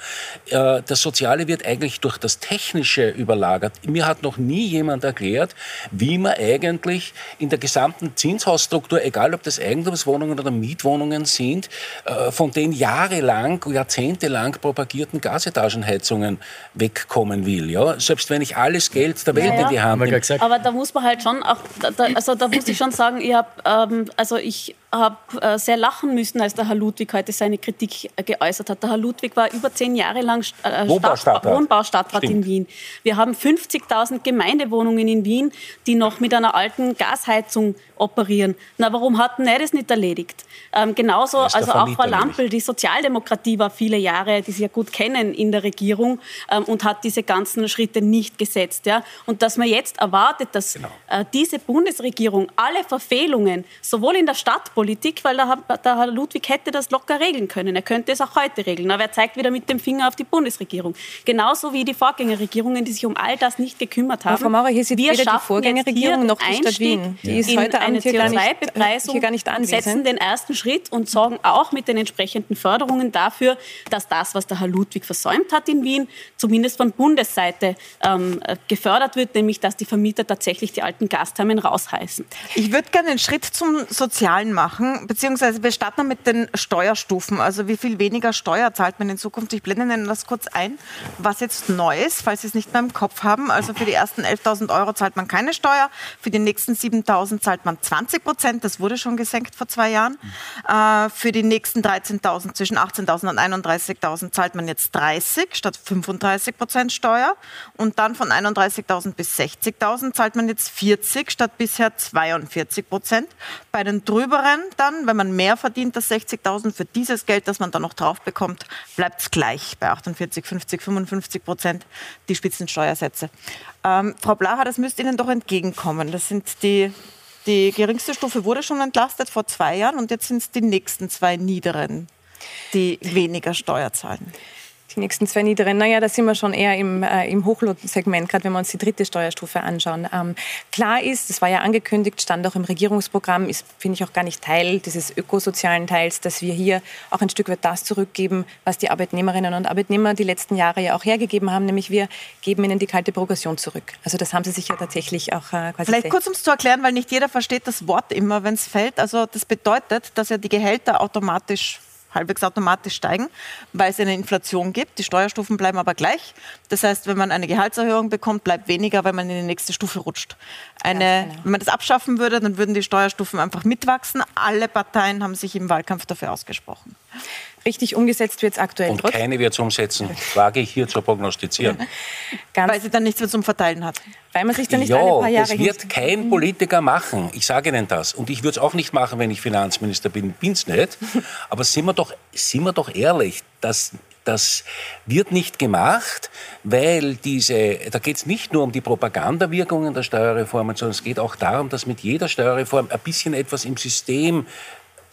äh, das Soziale wird eigentlich durch das Technische überlagert. Mir hat noch nie jemand erklärt, wie man eigentlich in der gesamten Zinshausstruktur, egal ob das Eigentumswohnungen oder Mietwohnungen sind, äh, von den jahrelang, jahrzehntelang propagierten Gasetagenheizungen wegkommen will. Ja? Selbst wenn ich alles Geld der Welt Ja, ja. in die Hand nehme. Aber da muss man halt schon auch, da, also da muss ich schon sagen, ich habe, ähm, also ich habe äh, sehr lachen müssen, als der Herr Ludwig heute seine Kritik äh, geäußert hat. Der Herr Ludwig war über zehn Jahre lang äh, Wohnbaustadtrat. Wohnbaustadtrat in. Wien. Wir haben 50.000 Gemeindewohnungen in Wien, die noch mit einer alten Gasheizung operieren. Na, warum hat denn er das nicht erledigt? Ähm, genauso, also auch Frau Lampel, die Sozialdemokratie war viele Jahre, die Sie ja gut kennen, in der Regierung ähm, und hat diese ganzen Schritte nicht gesetzt. Ja? Und dass man jetzt erwartet, dass Genau. äh, diese Bundesregierung alle Verfehlungen, sowohl in der Stadtpolitik, weil der, Herr- der Herr Ludwig hätte das locker regeln können, er könnte es auch heute regeln, aber er zeigt wieder mit dem Finger auf die Bundesregierung. Genauso wie die Vorgängerregierungen, die sich um all das nicht gekümmert haben. Aber Frau Maurer, hier sitzt Wir weder die schaffen Vorgängerregierung noch hier die Stadt Wien. Die ist heute eine Abend hier gar nicht- CO2-Bepreisung hier gar nicht und setzen anwesend. den ersten Schritt und sorgen auch mit den entsprechenden Förderungen dafür, dass das, was der Herr Ludwig versäumt hat in Wien, zumindest von Bundesseite ähm, äh, gefördert wird, nämlich dass die Vermieter tatsächlich die alten Gasthermen rausheißen. Ich würde gerne einen Schritt zum Sozialen machen, beziehungsweise wir starten mit den Steuerstufen. Also wie viel weniger Steuer zahlt man in Zukunft? Ich blende Ihnen das kurz ein, was jetzt neu ist, falls Sie es nicht mehr im Kopf haben. Also für die ersten 11.000 Euro zahlt man keine Steuer, für die nächsten 7.000 zahlt man 20 Prozent. Das wurde schon gesenkt vor zwei Jahren. Äh, für die nächsten 13.000, zwischen 18.000 und 31.000 zahlt man jetzt 30 statt 35 Prozent Steuer. Und dann von 31.000 bis 60.000 zahlt man jetzt 40 statt bisher 42 Prozent. Bei den drüberen dann, wenn man mehr verdient als 60.000, für dieses Geld, das man dann noch drauf bekommt, bleibt es gleich bei 48, 50, 55 Prozent die Spitzensteuersätze. Ähm, Frau Blaha, das müsste Ihnen doch entgegenkommen. Das sind die, die geringste Stufe wurde schon entlastet vor zwei Jahren und jetzt sind es die nächsten zwei niederen, die weniger Steuer zahlen. Die nächsten zwei niederen, naja, da sind wir schon eher im, äh, im Hochlohnsegment, gerade wenn wir uns die dritte Steuerstufe anschauen. Ähm, klar ist, das war ja angekündigt, stand auch im Regierungsprogramm, ist, finde ich, auch gar nicht Teil dieses ökosozialen Teils, dass wir hier auch ein Stück weit das zurückgeben, was die Arbeitnehmerinnen und Arbeitnehmer die letzten Jahre ja auch hergegeben haben, nämlich wir geben ihnen die kalte Progression zurück. Also das haben sie sich ja tatsächlich auch äh, quasi... Vielleicht kurz, um es zu erklären, weil nicht jeder versteht das Wort immer, wenn es fällt. Also das bedeutet, dass ja die Gehälter automatisch halbwegs automatisch steigen, weil es eine Inflation gibt. Die Steuerstufen bleiben aber gleich. Das heißt, wenn man eine Gehaltserhöhung bekommt, bleibt weniger, weil man in die nächste Stufe rutscht. Eine, genau. Wenn man das abschaffen würde, dann würden die Steuerstufen einfach mitwachsen. Alle Parteien haben sich im Wahlkampf dafür ausgesprochen. Richtig umgesetzt wird es aktuell. Und keine wird es umsetzen, wage ich hier zu prognostizieren. weil sie dann nichts mehr zum Verteilen hat. Weil man sich dann nicht ja, alle paar Jahre das wird kein Politiker machen. Ich sage Ihnen das. Und ich würde es auch nicht machen, wenn ich Finanzminister bin. Bin es nicht. Aber sind wir doch, sind wir doch ehrlich, dass das wird nicht gemacht, weil diese, da geht es nicht nur um die Propagandawirkungen der Steuerreformen, sondern es geht auch darum, dass mit jeder Steuerreform ein bisschen etwas im System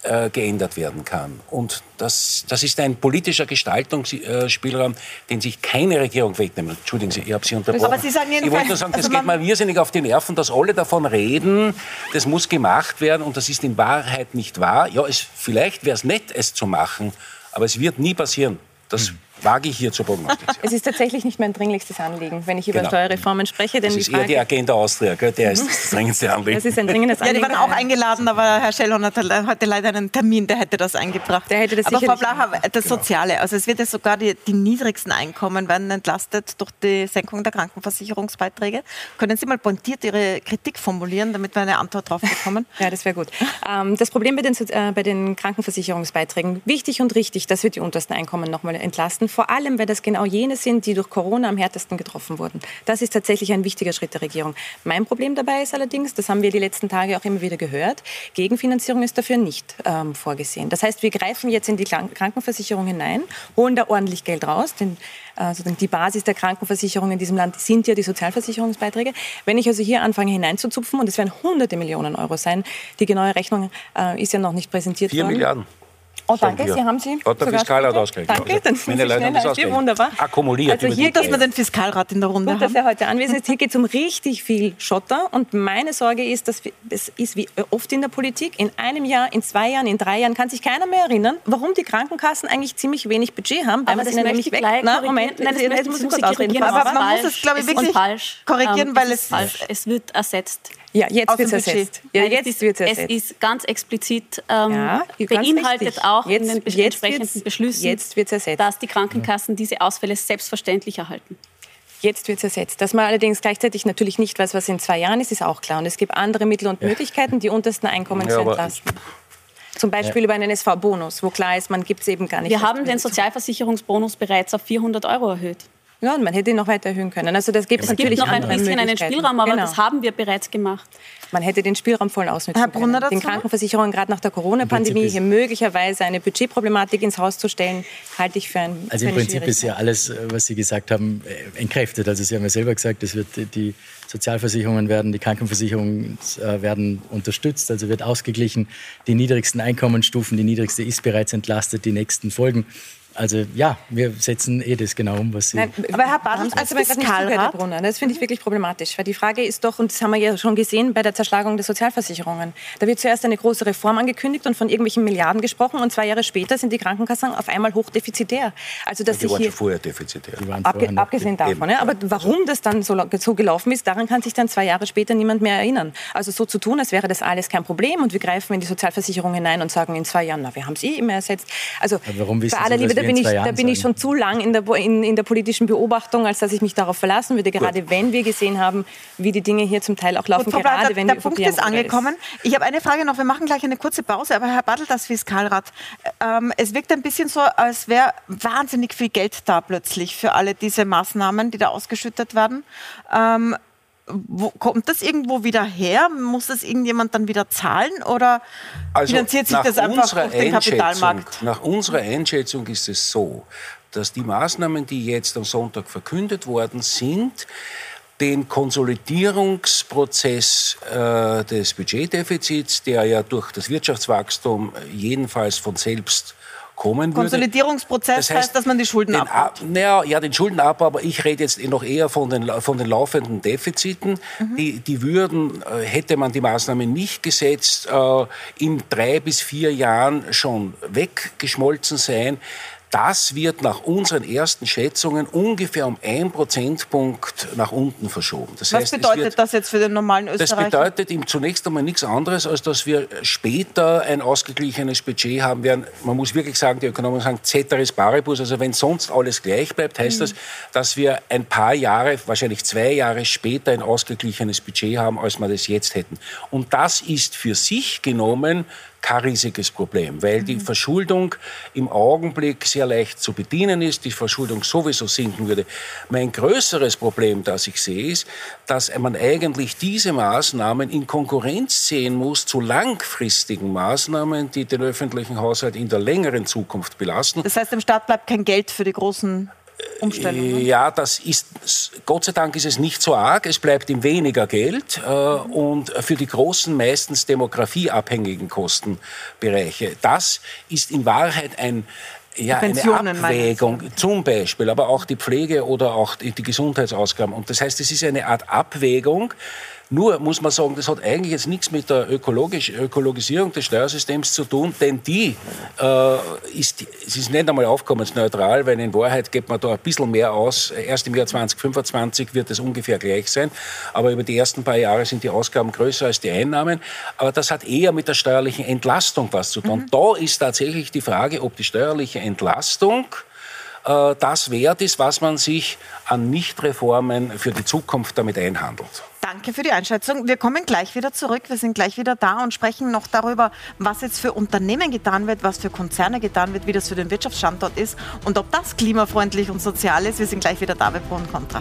äh, geändert werden kann. Und das, das ist ein politischer Gestaltungsspielraum, den sich keine Regierung wegnimmt. Entschuldigen Sie, ich habe Sie unterbrochen. Aber Sie sagen ich wollte nur sagen, das also geht mir irrsinnig auf die Nerven, dass alle davon reden, das muss gemacht werden und das ist in Wahrheit nicht wahr. Ja, es, vielleicht wäre es nett, es zu machen, aber es wird nie passieren. Das hm wage ich hier zu prognostizieren. Es ist tatsächlich nicht mein dringlichstes Anliegen, wenn ich über genau. Steuerreformen spreche. Denn das ist die Frage, eher die Agenda Austria, gell? der ist das dringendste Anliegen. Das ist ein dringendes Anliegen. Ja, die waren auch eingeladen, aber Herr Schellhorn hat heute leider einen Termin, der hätte das eingebracht. Der hätte das aber Frau Blacher, das genau. Soziale, also es wird ja sogar die, die niedrigsten Einkommen werden entlastet durch die Senkung der Krankenversicherungsbeiträge. Können Sie mal pointiert Ihre Kritik formulieren, damit wir eine Antwort drauf bekommen? ja, das wäre gut. Ähm, das Problem bei den, äh, bei den Krankenversicherungsbeiträgen, wichtig und richtig, dass wir die untersten Einkommen nochmal entlasten, vor allem, weil das genau jene sind, die durch Corona am härtesten getroffen wurden. Das ist tatsächlich ein wichtiger Schritt der Regierung. Mein Problem dabei ist allerdings, das haben wir die letzten Tage auch immer wieder gehört, Gegenfinanzierung ist dafür nicht ähm, vorgesehen. Das heißt, wir greifen jetzt in die Krankenversicherung hinein, holen da ordentlich Geld raus, denn also die Basis der Krankenversicherung in diesem Land sind ja die Sozialversicherungsbeiträge. Wenn ich also hier anfange hineinzuzupfen, und es werden hunderte Millionen Euro sein, die genaue Rechnung äh, ist ja noch nicht präsentiert Vier worden. Milliarden. Oh, danke, Sie haben sie. Hat der Fiskalrat ausgerechnet. Danke, dann Meine Leute haben das ausgerechnet. Wunderbar. Akkumuliert. Also hier, dass wir den Fiskalrat in der Runde Gut, haben. dass er heute anwesend ist. Hier geht es um richtig viel Schotter. Und meine Sorge ist, dass es ist wie oft in der Politik, in einem Jahr, in zwei Jahren, in drei Jahren kann sich keiner mehr erinnern, warum die Krankenkassen eigentlich ziemlich wenig Budget haben, weil man sie nämlich weg... Na, Moment, Nein, das, das muss ich kurz ausreden. Aber man muss es, glaube ich, wirklich korrigieren, ähm, weil es... Falsch. Es wird ersetzt. Ja, jetzt wird es ersetzt. Ja, jetzt ist, wird's ersetzt. Es ist ganz explizit ähm, ja, beinhaltet richtig. auch jetzt, in den entsprechenden Beschlüssen, jetzt wird's ersetzt. dass die Krankenkassen diese Ausfälle selbstverständlich erhalten. Jetzt wird es ersetzt. Dass man allerdings gleichzeitig natürlich nicht weiß, was in zwei Jahren ist, ist auch klar. Und es gibt andere Mittel und Möglichkeiten, die untersten Einkommen ja, zu entlasten. Zum Beispiel ja. über einen SV-Bonus, wo klar ist, man gibt es eben gar nicht. Wir haben den Sozialversicherungsbonus bereits auf 400 Euro erhöht. Ja, und man hätte ihn noch weiter erhöhen können. Also das gibt es natürlich noch ein bisschen einen Spielraum, aber genau. das haben wir bereits gemacht. Man hätte den Spielraum voll ausnutzen Herr Brunner können. Den Krankenversicherungen gerade nach der Corona-Pandemie hier möglicherweise eine Budgetproblematik ins Haus zu stellen, halte ich für ein Also im Prinzip ist ja alles, was Sie gesagt haben, äh, entkräftet. Also Sie haben ja selber gesagt, es wird die Sozialversicherungen werden, die Krankenversicherungen äh, werden unterstützt, also wird ausgeglichen. Die niedrigsten Einkommensstufen, die niedrigste ist bereits entlastet, die nächsten folgen. Also ja, wir setzen eh das genau um, was Sie... Nein, aber Herr Bartels, also als Fiskalrat... Brunner, das finde ich wirklich problematisch, weil die Frage ist doch, und das haben wir ja schon gesehen bei der Zerschlagung der Sozialversicherungen, da wird zuerst eine große Reform angekündigt und von irgendwelchen Milliarden gesprochen und zwei Jahre später sind die Krankenkassen auf einmal hochdefizitär. Also, dass die waren schon vorher defizitär. Abge abgesehen davon, ja, aber warum das dann so, so gelaufen ist, daran kann sich dann zwei Jahre später niemand mehr erinnern. Also so zu tun, als wäre das alles kein Problem und wir greifen in die Sozialversicherung hinein und sagen in zwei Jahren, na, wir haben es eh immer ersetzt. Also warum wissen bei aller Liebe, da bin, ich, da bin ich schon zu lang in der, in, in der politischen Beobachtung, als dass ich mich darauf verlassen würde, gerade Gut. wenn wir gesehen haben, wie die Dinge hier zum Teil auch laufen, Gut, gerade der, wenn der wir Punkt ist angekommen. Ich habe eine Frage noch, wir machen gleich eine kurze Pause, aber Herr Bartel, das Fiskalrat, ähm, es wirkt ein bisschen so, als wäre wahnsinnig viel Geld da plötzlich für alle diese Maßnahmen, die da ausgeschüttet werden. Ähm, wo, kommt das irgendwo wieder her? Muss das irgendjemand dann wieder zahlen oder also finanziert sich das einfach durch den Kapitalmarkt? Nach unserer Einschätzung ist es so, dass die Maßnahmen, die jetzt am Sonntag verkündet worden sind, den Konsolidierungsprozess äh, des Budgetdefizits, der ja durch das Wirtschaftswachstum jedenfalls von selbst kommen würde. Konsolidierungsprozess das heißt, heißt, dass man die Schulden abbaut. Naja, ja, den Schuldenabbau, aber ich rede jetzt noch eher von den, von den laufenden Defiziten. Mhm. Die, die würden, äh, hätte man die Maßnahmen nicht gesetzt, äh, in drei bis vier Jahren schon weggeschmolzen sein. Das wird nach unseren ersten Schätzungen ungefähr um ein Prozentpunkt nach unten verschoben. Das Was heißt, bedeutet wird, das jetzt für den normalen Österreicher? Das bedeutet ihm zunächst einmal nichts anderes, als dass wir später ein ausgeglichenes Budget haben werden. Man muss wirklich sagen, die Ökonomen sagen Ceteris Paribus, also wenn sonst alles gleich bleibt, heißt mhm. das, dass wir ein paar Jahre, wahrscheinlich zwei Jahre später ein ausgeglichenes Budget haben, als wir das jetzt hätten. Und das ist für sich genommen kein riesiges Problem, weil die mhm. Verschuldung im Augenblick sehr leicht zu bedienen ist, die Verschuldung sowieso sinken würde. Mein größeres Problem, das ich sehe, ist, dass man eigentlich diese Maßnahmen in Konkurrenz sehen muss zu langfristigen Maßnahmen, die den öffentlichen Haushalt in der längeren Zukunft belasten. Das heißt, im Staat bleibt kein Geld für die großen Umstellung. Ne? Ja, das ist, Gott sei Dank ist es nicht so arg. Es bleibt ihm weniger Geld äh, und für die großen, meistens demografieabhängigen Kostenbereiche. Das ist in Wahrheit ein, ja, eine Abwägung, zum Beispiel, aber auch die Pflege oder auch die, die Gesundheitsausgaben. Und das heißt, es ist eine Art Abwägung, nur muss man sagen, das hat eigentlich jetzt nichts mit der Ökologisch Ökologisierung des Steuersystems zu tun, denn die äh, ist, es ist nicht einmal aufkommensneutral, weil in Wahrheit gibt man da ein bisschen mehr aus. Erst im Jahr 2025 wird es ungefähr gleich sein, aber über die ersten paar Jahre sind die Ausgaben größer als die Einnahmen. Aber das hat eher mit der steuerlichen Entlastung was zu tun. Mhm. Da ist tatsächlich die Frage, ob die steuerliche Entlastung äh, das wert ist, was man sich an Nichtreformen für die Zukunft damit einhandelt. Danke für die Einschätzung. Wir kommen gleich wieder zurück. Wir sind gleich wieder da und sprechen noch darüber, was jetzt für Unternehmen getan wird, was für Konzerne getan wird, wie das für den Wirtschaftsstandort ist und ob das klimafreundlich und sozial ist. Wir sind gleich wieder da bei Pro und Contra.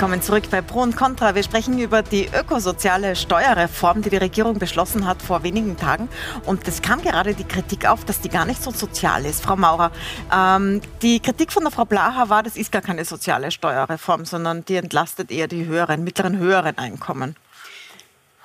Willkommen zurück bei Pro und Contra. Wir sprechen über die ökosoziale Steuerreform, die die Regierung beschlossen hat vor wenigen Tagen. Und es kam gerade die Kritik auf, dass die gar nicht so sozial ist. Frau Maurer, ähm, die Kritik von der Frau Blaha war, das ist gar keine soziale Steuerreform, sondern die entlastet eher die höheren, mittleren, höheren Einkommen.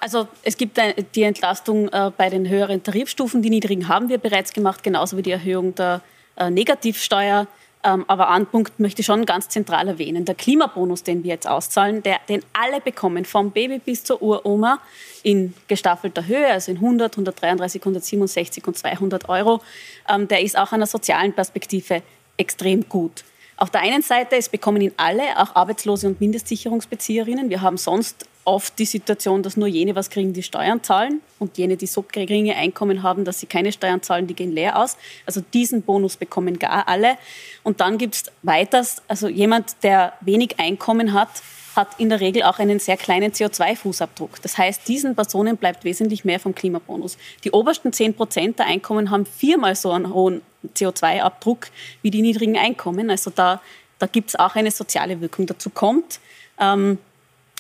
Also es gibt die Entlastung äh, bei den höheren Tarifstufen. Die niedrigen haben wir bereits gemacht, genauso wie die Erhöhung der äh, Negativsteuer. Ähm, aber einen Punkt möchte ich schon ganz zentral erwähnen. Der Klimabonus, den wir jetzt auszahlen, der, den alle bekommen, vom Baby bis zur Uroma, in gestaffelter Höhe, also in 100, 133, 167 und 200 Euro, ähm, der ist auch einer sozialen Perspektive extrem gut. Auf der einen Seite, es bekommen ihn alle, auch Arbeitslose und Mindestsicherungsbezieherinnen. Wir haben sonst oft die Situation, dass nur jene was kriegen, die Steuern zahlen und jene, die so geringe Einkommen haben, dass sie keine Steuern zahlen, die gehen leer aus. Also diesen Bonus bekommen gar alle. Und dann gibt es weiters, also jemand, der wenig Einkommen hat, hat in der Regel auch einen sehr kleinen CO2-Fußabdruck. Das heißt, diesen Personen bleibt wesentlich mehr vom Klimabonus. Die obersten 10 Prozent der Einkommen haben viermal so einen hohen CO2-Abdruck wie die niedrigen Einkommen. Also da, da gibt es auch eine soziale Wirkung. Dazu kommt, ähm,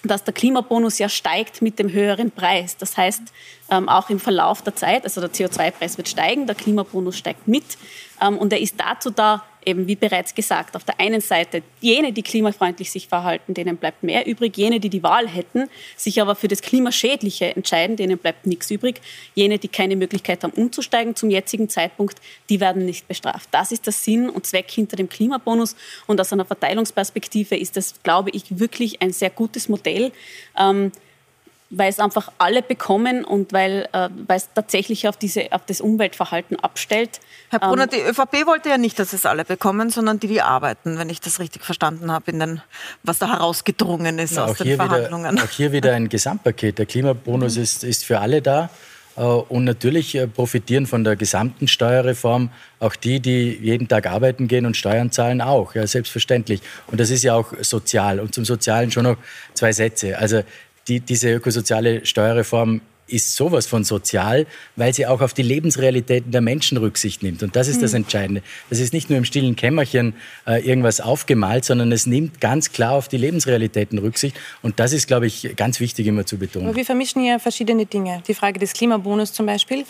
dass der Klimabonus ja steigt mit dem höheren Preis. Das heißt, ähm, auch im Verlauf der Zeit, also der CO2-Preis wird steigen, der Klimabonus steigt mit ähm, und er ist dazu da, eben wie bereits gesagt, auf der einen Seite jene, die klimafreundlich sich verhalten, denen bleibt mehr übrig. Jene, die die Wahl hätten, sich aber für das Klimaschädliche entscheiden, denen bleibt nichts übrig. Jene, die keine Möglichkeit haben, umzusteigen zum jetzigen Zeitpunkt, die werden nicht bestraft. Das ist der Sinn und Zweck hinter dem Klimabonus. Und aus einer Verteilungsperspektive ist das, glaube ich, wirklich ein sehr gutes Modell. Ähm, weil es einfach alle bekommen und weil, äh, weil es tatsächlich auf, diese, auf das Umweltverhalten abstellt. Herr Brunner, ähm, die ÖVP wollte ja nicht, dass es alle bekommen, sondern die, die arbeiten, wenn ich das richtig verstanden habe, in den, was da herausgedrungen ist ja, aus den Verhandlungen. Wieder, auch hier wieder ein Gesamtpaket. Der Klimabonus mhm. ist, ist für alle da. Äh, und natürlich äh, profitieren von der gesamten Steuerreform auch die, die jeden Tag arbeiten gehen und Steuern zahlen, auch. Ja, selbstverständlich. Und das ist ja auch sozial. Und zum Sozialen schon noch zwei Sätze. Also die, diese ökosoziale Steuerreform ist sowas von sozial, weil sie auch auf die Lebensrealitäten der Menschen Rücksicht nimmt. Und das ist das hm. Entscheidende. Das ist nicht nur im stillen Kämmerchen äh, irgendwas aufgemalt, sondern es nimmt ganz klar auf die Lebensrealitäten Rücksicht. Und das ist, glaube ich, ganz wichtig immer zu betonen. Aber wir vermischen hier verschiedene Dinge. Die Frage des Klimabonus zum Beispiel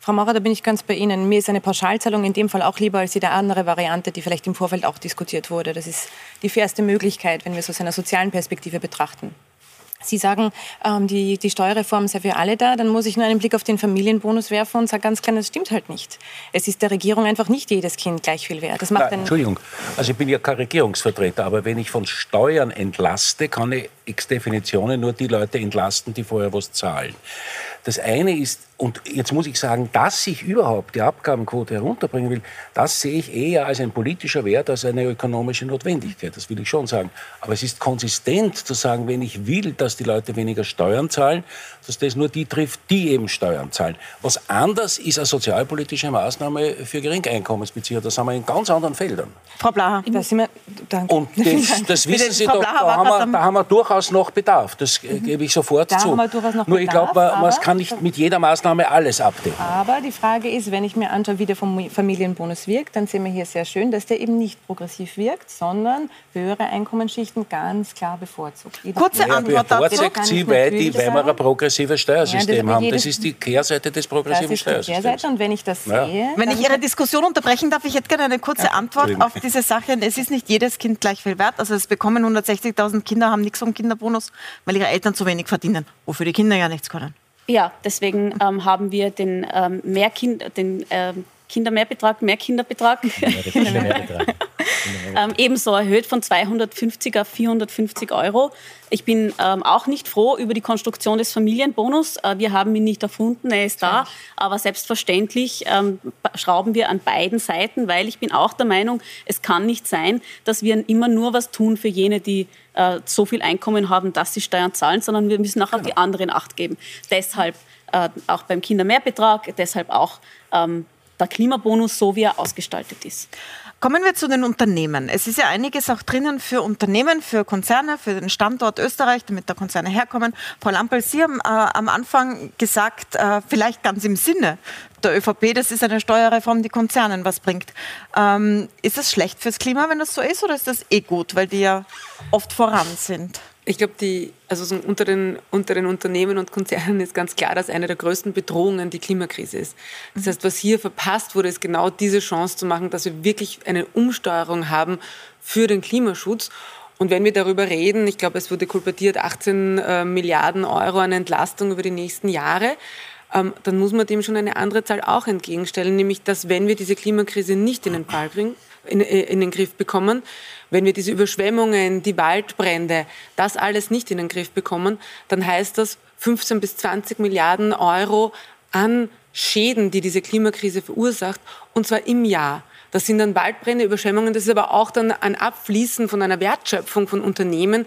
Frau Maurer, da bin ich ganz bei Ihnen. Mir ist eine Pauschalzahlung in dem Fall auch lieber als die andere Variante, die vielleicht im Vorfeld auch diskutiert wurde. Das ist die fairste Möglichkeit, wenn wir es aus einer sozialen Perspektive betrachten. Sie sagen, ähm, die, die Steuerreform sei für alle da, dann muss ich nur einen Blick auf den Familienbonus werfen und sage ganz klar, das stimmt halt nicht. Es ist der Regierung einfach nicht jedes Kind gleich viel wert. Das macht Nein, Entschuldigung, also ich bin ja kein Regierungsvertreter, aber wenn ich von Steuern entlaste, kann ich ex Definition nur die Leute entlasten, die vorher was zahlen. Das eine ist, und jetzt muss ich sagen, dass ich überhaupt die Abgabenquote herunterbringen will, das sehe ich eher als ein politischer Wert, als eine ökonomische Notwendigkeit. Das will ich schon sagen. Aber es ist konsistent zu sagen, wenn ich will, dass die Leute weniger Steuern zahlen, dass das nur die trifft, die eben Steuern zahlen. Was anders ist eine sozialpolitische Maßnahme für Geringeinkommensbezieher. Das haben wir in ganz anderen Feldern. Frau Blaha. Da sind wir, danke. Und das, das wissen Sie doch, da haben, wir, da haben wir durchaus noch Bedarf. Das mhm. gebe ich sofort da zu. Haben wir durchaus noch Nur ich glaube, man, man kann nicht mit jeder Maßnahme alles abdecken. Aber die Frage ist, wenn ich mir anschaue, wie der Familienbonus wirkt, dann sehen wir hier sehr schön, dass der eben nicht progressiv wirkt, sondern höhere Einkommensschichten ganz klar bevorzugt. Kurze ja, Antwort dazu. Bevorzugt sie, weil, die, weil wir ein progressives Steuersystem ja, haben. Das ist die Kehrseite des progressiven das ist die Kehrseite. Und wenn ich das ja. sehe... Wenn ich Ihre Diskussion unterbrechen darf, ich hätte gerne eine kurze Antwort auf diese Sache. Es ist nicht jedes Kind gleich viel wert. Also es bekommen 160.000 Kinder, haben nichts vom Kinderbonus, weil ihre Eltern zu wenig verdienen, wofür die Kinder ja nichts können. Ja, deswegen ähm, haben wir den, ähm, Mehrkind, den ähm, Kindermehrbetrag, Mehrkinderbetrag, Kindermehrbetrag. Ähm, ebenso erhöht von 250 auf 450 Euro. Ich bin ähm, auch nicht froh über die Konstruktion des Familienbonus. Äh, wir haben ihn nicht erfunden, er ist da. Aber selbstverständlich ähm, schrauben wir an beiden Seiten, weil ich bin auch der Meinung, es kann nicht sein, dass wir immer nur was tun für jene, die äh, so viel Einkommen haben, dass sie Steuern zahlen, sondern wir müssen auch auf die genau. anderen Acht geben. Deshalb äh, auch beim Kindermehrbetrag, deshalb auch ähm, der Klimabonus, so wie er ausgestaltet ist. Kommen wir zu den Unternehmen. Es ist ja einiges auch drinnen für Unternehmen, für Konzerne, für den Standort Österreich, damit da Konzerne herkommen. Frau Lampel, Sie haben äh, am Anfang gesagt, äh, vielleicht ganz im Sinne der ÖVP, das ist eine Steuerreform, die Konzernen was bringt. Ähm, ist das schlecht fürs Klima, wenn das so ist, oder ist das eh gut, weil die ja oft voran sind? Ich glaube, die, also so unter, den, unter den Unternehmen und Konzernen ist ganz klar, dass eine der größten Bedrohungen die Klimakrise ist. Das heißt, was hier verpasst wurde, ist genau diese Chance zu machen, dass wir wirklich eine Umsteuerung haben für den Klimaschutz. Und wenn wir darüber reden, ich glaube, es wurde kolportiert 18 äh, Milliarden Euro an Entlastung über die nächsten Jahre, ähm, dann muss man dem schon eine andere Zahl auch entgegenstellen, nämlich dass wenn wir diese Klimakrise nicht in den Fall bringen, in, äh, in den Griff bekommen, wenn wir diese Überschwemmungen, die Waldbrände, das alles nicht in den Griff bekommen, dann heißt das 15 bis 20 Milliarden Euro an Schäden, die diese Klimakrise verursacht, und zwar im Jahr. Das sind dann Waldbrände, Überschwemmungen, das ist aber auch dann ein Abfließen von einer Wertschöpfung von Unternehmen,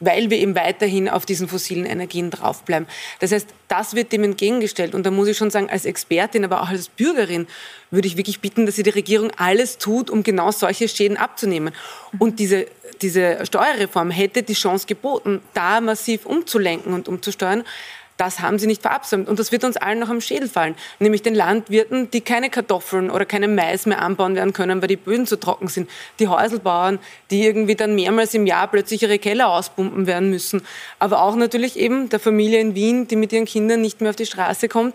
weil wir eben weiterhin auf diesen fossilen Energien draufbleiben. Das heißt, das wird dem entgegengestellt. Und da muss ich schon sagen, als Expertin, aber auch als Bürgerin würde ich wirklich bitten, dass sie die Regierung alles tut, um genau solche Schäden abzunehmen. Und diese, diese Steuerreform hätte die Chance geboten, da massiv umzulenken und umzusteuern. Das haben sie nicht verabsäumt. Und das wird uns allen noch am Schädel fallen. Nämlich den Landwirten, die keine Kartoffeln oder keinen Mais mehr anbauen werden können, weil die Böden zu trocken sind. Die Häuselbauern, die irgendwie dann mehrmals im Jahr plötzlich ihre Keller auspumpen werden müssen. Aber auch natürlich eben der Familie in Wien, die mit ihren Kindern nicht mehr auf die Straße kommt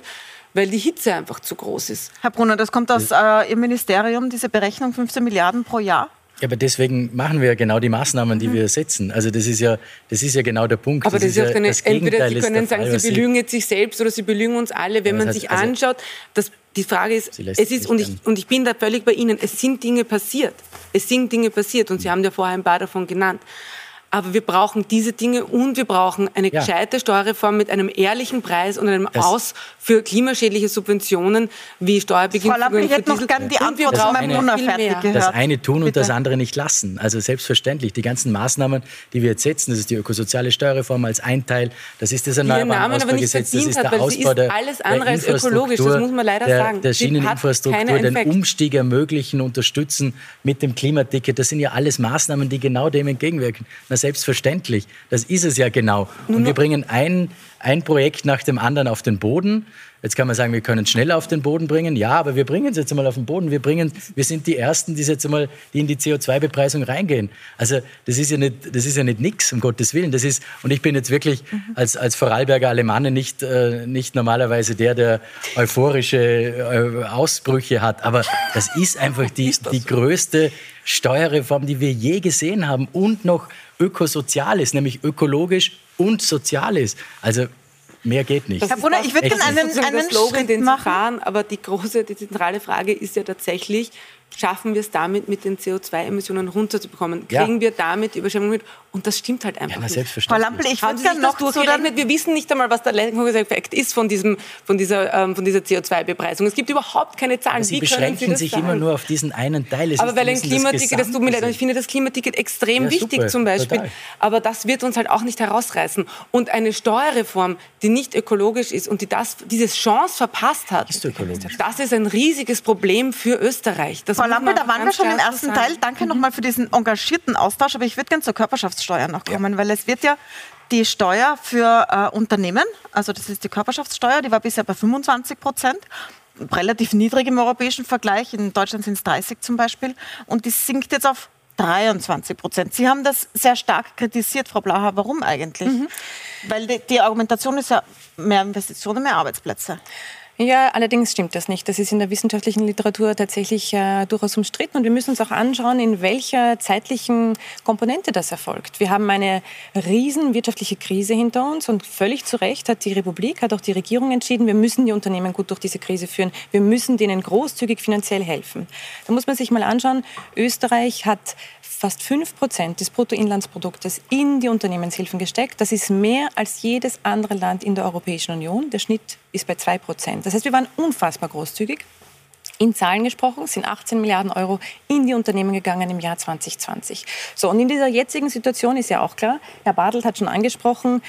weil die Hitze einfach zu groß ist. Herr Brunner, das kommt aus äh, Ihrem Ministerium, diese Berechnung 15 Milliarden pro Jahr? Ja, aber deswegen machen wir ja genau die Maßnahmen, die mhm. wir setzen. Also das ist ja, das ist ja genau der Punkt. Aber das, das ist ja eine, das entweder Sie können sagen, Fall, Sie belügen jetzt sich selbst oder Sie belügen uns alle. Wenn ja, man heißt, sich also anschaut, dass die Frage ist, es ist, und ich, und ich bin da völlig bei Ihnen, es sind Dinge passiert. Es sind Dinge passiert und Sie haben ja vorher ein paar davon genannt. Aber wir brauchen diese Dinge und wir brauchen eine ja. gescheite Steuerreform mit einem ehrlichen Preis und einem das Aus für klimaschädliche Subventionen wie Steuerbeginn. Frau ich hätte noch gerne die Antwort zu meinem Brunner fertig gehört. Das eine tun und Bitte. das andere nicht lassen. Also selbstverständlich, die ganzen Maßnahmen, die wir jetzt setzen, das ist die ökosoziale Steuerreform als ein Teil, das ist das Erneuerbaren-Ausbaugesetz, das ist der hat, Ausbau der, alles andere als ökologisch, das muss man leider der, sagen. Der Schieneninfrastruktur, den Umstieg ermöglichen, unterstützen mit dem Klimaticket, das sind ja alles Maßnahmen, die genau dem entgegenwirken. Na, selbstverständlich. Das ist es ja genau. Und wir bringen ein, ein Projekt nach dem anderen auf den Boden. Jetzt kann man sagen, wir können es schneller auf den Boden bringen. Ja, aber wir bringen es jetzt einmal auf den Boden. Wir, bringen, wir sind die Ersten, die jetzt einmal die in die CO2-Bepreisung reingehen. Also das ist ja nicht, das ist ja nicht nix, um Gottes Willen. Das ist, und ich bin jetzt wirklich als, als Vorarlberger Alemanne nicht, äh, nicht normalerweise der, der euphorische äh, Ausbrüche hat. Aber das ist einfach die, die größte Steuerreform, die wir je gesehen haben und noch ökosozial ist, nämlich ökologisch und sozial ist. Also Mehr geht nicht. Herr Brunner, ich würde gerne einen, einen Slogan, Schritt den machen. fahren, aber die große, die zentrale Frage ist ja tatsächlich, schaffen wir es damit, mit den CO2-Emissionen runterzubekommen? Ja. Kriegen wir damit Überschwemmungen mit? Und das stimmt halt einfach Ja, na, nicht. Frau selbstverständlich. Lampel, ich würde Sie gerne das noch durchgerechnet? Wir wissen nicht einmal, was der Lenkungseffekt ist von, diesem, von dieser, ähm, von dieser CO2-Bepreisung. Es gibt überhaupt keine Zahlen. Sie Wie können Sie beschränken das sich sagen? immer nur auf diesen einen Teil. Es aber weil ein Klimaticket, das tut mir leid, ich finde das Klimaticket extrem Ja, wichtig super, zum Beispiel. total. Aber das wird uns halt auch nicht herausreißen. Und eine Steuerreform, die nicht ökologisch ist und die das, diese Chance verpasst hat, Ist ökologisch. das ist ein riesiges Problem für Österreich. Das Frau Lampel, da waren wir schon im ersten sagen. Teil. Danke nochmal für diesen engagierten Austausch. Aber ich würde gerne zur Körperschaftssteuer noch kommen, weil es wird ja die Steuer für äh, Unternehmen, also das ist die Körperschaftssteuer, die war bisher bei 25 Prozent. Relativ niedrig im europäischen Vergleich. In Deutschland sind es 30 zum Beispiel. Und die sinkt jetzt auf 23 Prozent. Sie haben das sehr stark kritisiert, Frau Blaha. Warum eigentlich? Weil die, die Argumentation ist ja mehr Investitionen, mehr Arbeitsplätze. Ja, allerdings stimmt das nicht. Das ist in der wissenschaftlichen Literatur tatsächlich äh, durchaus umstritten. Und wir müssen uns auch anschauen, in welcher zeitlichen Komponente das erfolgt. Wir haben eine riesen wirtschaftliche Krise hinter uns und völlig zu Recht hat die Republik, hat auch die Regierung entschieden, wir müssen die Unternehmen gut durch diese Krise führen. Wir müssen denen großzügig finanziell helfen. Da muss man sich mal anschauen, Österreich hat fast 5 Prozent des Bruttoinlandsproduktes in die Unternehmenshilfen gesteckt. Das ist mehr als jedes andere Land in der Europäischen Union. Der Schnitt ist bei 2 Prozent. Das heißt, wir waren unfassbar großzügig. In Zahlen gesprochen sind 18 Milliarden Euro in die Unternehmen gegangen im Jahr 2020. So, und in dieser jetzigen Situation ist ja auch klar, Herr Bartelt hat schon angesprochen,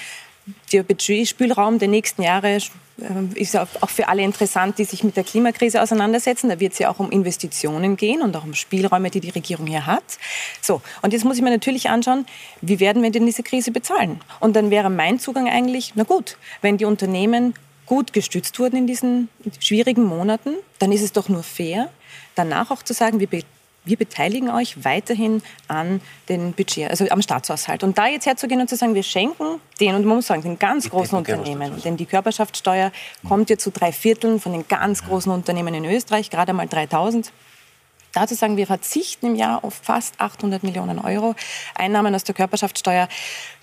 der Budgetspielraum der nächsten Jahre ähm, ist auch für alle interessant, die sich mit der Klimakrise auseinandersetzen. Da wird es ja auch um Investitionen gehen und auch um Spielräume, die die Regierung hier hat. So, und jetzt muss ich mir natürlich anschauen, wie werden wir denn diese Krise bezahlen? Und dann wäre mein Zugang eigentlich, na gut, wenn die Unternehmen gut gestützt wurden in diesen schwierigen Monaten, dann ist es doch nur fair, danach auch zu sagen, wir be wir beteiligen euch weiterhin an den Budget, also am Staatshaushalt. Und da jetzt herzugehen und zu sagen, wir schenken den, und man muss sagen, den ganz großen denke, Unternehmen, denn die Körperschaftssteuer kommt ja zu drei Vierteln von den ganz großen Unternehmen in Österreich, gerade mal 3000. Dazu sagen, wir verzichten im Jahr auf fast 800 Millionen Euro Einnahmen aus der Körperschaftssteuer.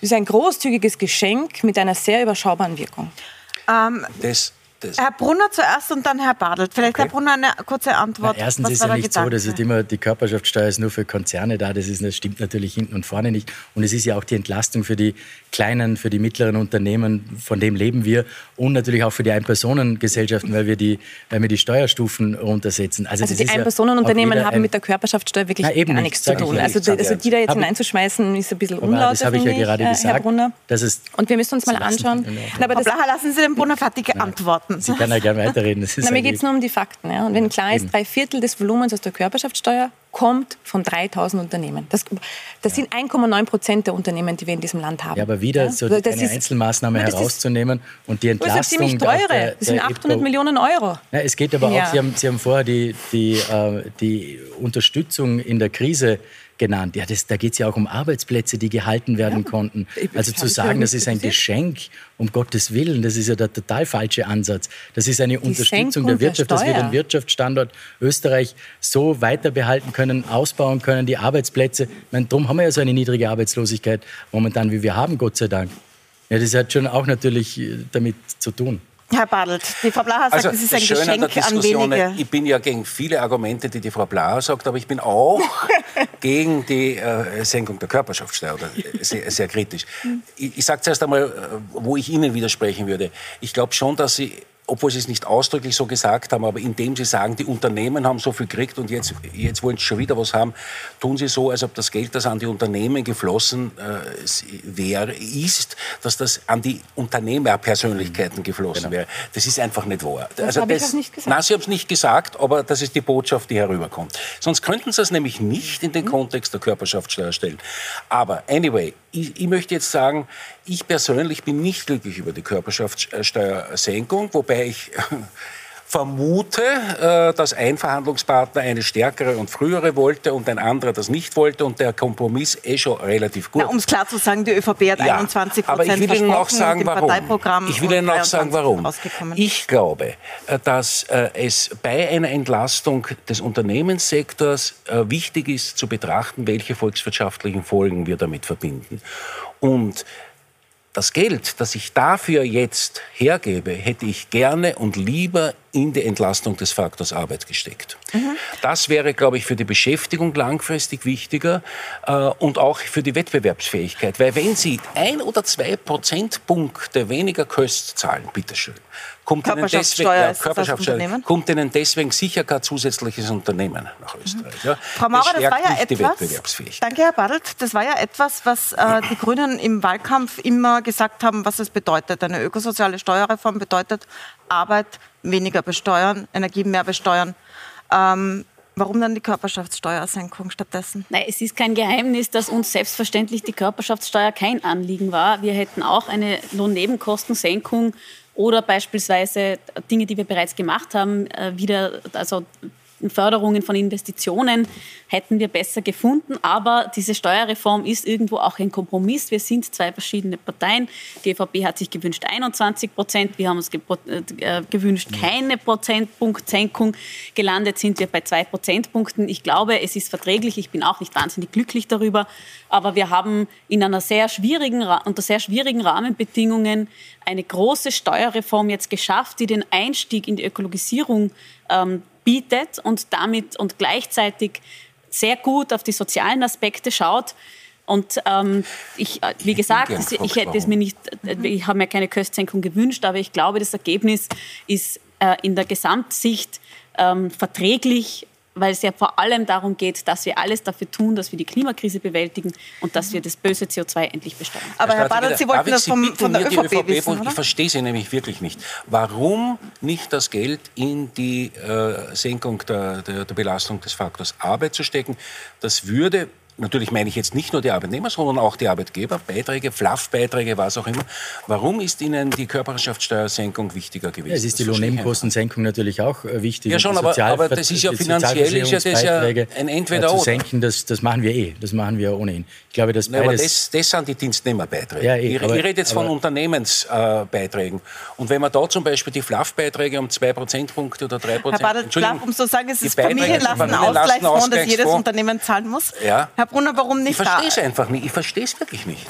Das ist ein großzügiges Geschenk mit einer sehr überschaubaren Wirkung. Ähm, Das, das, Herr Brunner zuerst und dann Herr Badelt. Vielleicht Herr Brunner eine kurze Antwort. Na, erstens Was ist ja nicht so, Gedanke? dass es immer die Körperschaftssteuer ist nur für Konzerne da. Das, ist, das stimmt natürlich hinten und vorne nicht. Und es ist ja auch die Entlastung für die kleinen, für die mittleren Unternehmen, von dem leben wir. Und natürlich auch für die Einpersonengesellschaften, weil wir die, weil wir die Steuerstufen runtersetzen. Also, Also die ja Einpersonenunternehmen wieder haben ein- mit der Körperschaftssteuer wirklich Na, eben gar nicht, nichts zu tun. ja Also, die, also die da jetzt Hab hineinzuschmeißen, ist ein bisschen unlauter, das habe ich ja finde ich, gerade äh, Herr gesagt. Brunner. Dass es, Und wir müssen uns mal anschauen. Ja. Aber das, lassen Sie den Brunner fertig antworten. Sie kann ja gerne weiterreden. Das ist Na, mir geht es nur um die Fakten. Ja. Und wenn klar ist, drei Viertel des Volumens aus der Körperschaftssteuer kommt von 3000 Unternehmen. Das, das sind 1,9 Prozent der Unternehmen, die wir in diesem Land haben. Ja, aber wieder so das eine ist- Einzelmaßnahme ist- herauszunehmen und die Das ist Entlastung ziemlich teure. der- Das sind der 800 EPO Millionen Euro. Ja, es geht aber auch, Sie haben, Sie haben vorher die, die, äh, die Unterstützung in der Krise genannt. Ja, das, da geht es ja auch um Arbeitsplätze, die gehalten werden konnten. Also zu ja sagen, das ist ein. Geschenk, um Gottes Willen, das ist ja der total falsche Ansatz. Das ist eine Unterstützung Senkung der der Wirtschaft, dass wir den Wirtschaftsstandort Österreich so weiter behalten können, ausbauen können, die Arbeitsplätze. Meine, darum haben wir ja so eine niedrige Arbeitslosigkeit momentan, wie wir haben, Gott sei Dank. Ja, das hat schon auch natürlich äh, damit zu tun. Herr Badelt, die Frau Blaha sagt, also, das ist ein Geschenk an wenige. ich bin ja gegen viele Argumente, die die Frau Blauer sagt, aber ich bin auch gegen die äh, Senkung der Körperschaftssteuer oder äh, sehr, sehr kritisch. Ich, ich sage zuerst einmal, äh, wo ich Ihnen widersprechen würde. Ich glaube schon, dass Sie obwohl sie es nicht ausdrücklich so gesagt haben, aber indem sie sagen, die Unternehmen haben so viel gekriegt und jetzt, jetzt wollen sie schon wieder was haben, tun sie so, als ob das Geld, das an die Unternehmen geflossen äh, wäre, ist, dass das an die Unternehmerpersönlichkeiten geflossen genau. wäre. Das ist einfach nicht wahr. Das also habe ich auch nicht gesagt. Nein, Sie haben es nicht gesagt, aber das ist die Botschaft, die herüberkommt. Sonst könnten Sie es nämlich nicht in den mhm. Kontext der Körperschaftssteuer stellen. Aber anyway, ich, ich möchte jetzt sagen, ich persönlich bin nicht glücklich über die Körperschaftssteuersenkung, wobei ich vermute, äh, dass ein Verhandlungspartner eine stärkere und frühere wollte und ein anderer das nicht wollte und der Kompromiss eh schon relativ gut. Um es klar zu sagen, die ÖVP hat ja, 21 Prozent aber ich will Ihnen auch sagen, warum. Ich will Ihnen auch sagen, warum. Ich glaube, äh, dass äh, es bei einer Entlastung des Unternehmenssektors wichtig ist zu betrachten, welche volkswirtschaftlichen Folgen wir damit verbinden. Und das Geld, das ich dafür jetzt hergebe, hätte ich gerne und lieber in die Entlastung des Faktors Arbeit gesteckt. Mhm. Das wäre, glaube ich, für die Beschäftigung langfristig wichtiger äh, und auch für die Wettbewerbsfähigkeit. Weil wenn Sie ein oder zwei Prozentpunkte weniger Kost zahlen, bitteschön, kommt Ihnen, deswegen, ja, Körperschaftssteuer, kommt Ihnen deswegen sicher kein zusätzliches Unternehmen nach Österreich. Ja. Frau Maurer, das, das war ja etwas, danke Herr Badelt, das war ja etwas, was äh, die Grünen im Wahlkampf immer gesagt haben, was es bedeutet. Eine ökosoziale Steuerreform bedeutet Arbeit weniger besteuern, Energie mehr besteuern. Ähm, Warum dann die Körperschaftssteuersenkung stattdessen? Nein, es ist kein Geheimnis, dass uns selbstverständlich die Körperschaftssteuer kein Anliegen war. Wir hätten auch eine Lohnnebenkostensenkung oder beispielsweise Dinge, die wir bereits gemacht haben, äh, wieder, also Förderungen von Investitionen hätten wir besser gefunden. Aber diese Steuerreform ist irgendwo auch ein Kompromiss. Wir sind zwei verschiedene Parteien. Die ÖVP hat sich gewünscht 21 Prozent. Wir haben uns äh, gewünscht keine Prozentpunktsenkung. Gelandet sind wir bei zwei Prozentpunkten. Ich glaube, es ist verträglich. Ich bin auch nicht wahnsinnig glücklich darüber. Aber wir haben in einer sehr schwierigen, unter sehr schwierigen Rahmenbedingungen eine große Steuerreform jetzt geschafft, die den Einstieg in die Ökologisierung ähm, bietet und damit und gleichzeitig sehr gut auf die sozialen Aspekte schaut. Und ähm, ich, äh, wie gesagt, ich hätte es mir nicht, äh, ich habe mir keine Köstsenkung gewünscht, aber ich glaube, das Ergebnis ist äh, in der Gesamtsicht ähm, verträglich weil es ja vor allem darum geht, dass wir alles dafür tun, dass wir die Klimakrise bewältigen und dass wir das böse CO2 endlich besteuern. Aber Herr Badert, Sie wollten das vom, von der ÖVP, ÖVP wissen, oder? Ich verstehe Sie nämlich wirklich nicht. Warum nicht das Geld in die äh, Senkung der, der, der Belastung des Faktors Arbeit zu stecken? Das würde natürlich meine ich jetzt nicht nur die Arbeitnehmer, sondern auch die Arbeitgeber, Beiträge, Fluff-Beiträge, was auch immer. Warum ist Ihnen die Körperschaftssteuersenkung wichtiger gewesen? Ja, es ist die Lohnnebenkostensenkung natürlich auch äh, wichtig. Ja schon, aber, aber, das ist ja finanziell ist ja das ja ein entweder zu senken, das, das machen wir eh, das machen wir ohnehin. Ich glaube, dass beides... aber das, das sind die Dienstnehmerbeiträge. Ja, eh, ich, aber, ich rede jetzt von Unternehmensbeiträgen. Äh, Und wenn man da zum Beispiel die Fluff-Beiträge um zwei Prozentpunkte oder drei Prozent... Herr Badert, Fluff, um zu sagen, es ist Familienlastenausgleichsfonds, das jedes Unternehmen zahlen muss. Ja. Herr Brunner, warum nicht Ich verstehe es einfach nicht. Ich verstehe es wirklich nicht.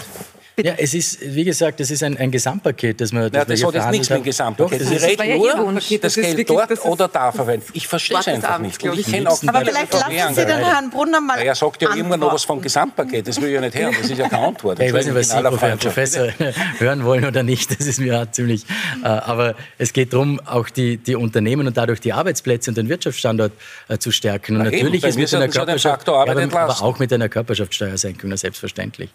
Bitte? Ja, es ist, wie gesagt, das ist ein, ein Gesamtpaket, das das ja, das hat nichts mit dem Gesamtpaket. Doch, das, das reden nur, das, Geld dort das oder da verwenden. Ich verstehe es einfach nicht. Ich kenne auch Aber vielleicht lassen Sie den Herrn Brunner mal Er sagt ja immer noch was vom Gesamtpaket. Das will ich ja nicht hören. Das ist ja keine Antwort. Ja, ich weiß nicht, was Sie, Herr Professor, hören wollen oder nicht. Das ist mir ziemlich... Äh, aber es geht darum, auch die, die Unternehmen und dadurch die Arbeitsplätze und den Wirtschaftsstandort äh, zu stärken. Und natürlich ist mit einer Körperschaft, aber auch mit einer Körperschaftssteuersenkung, selbstverständlich.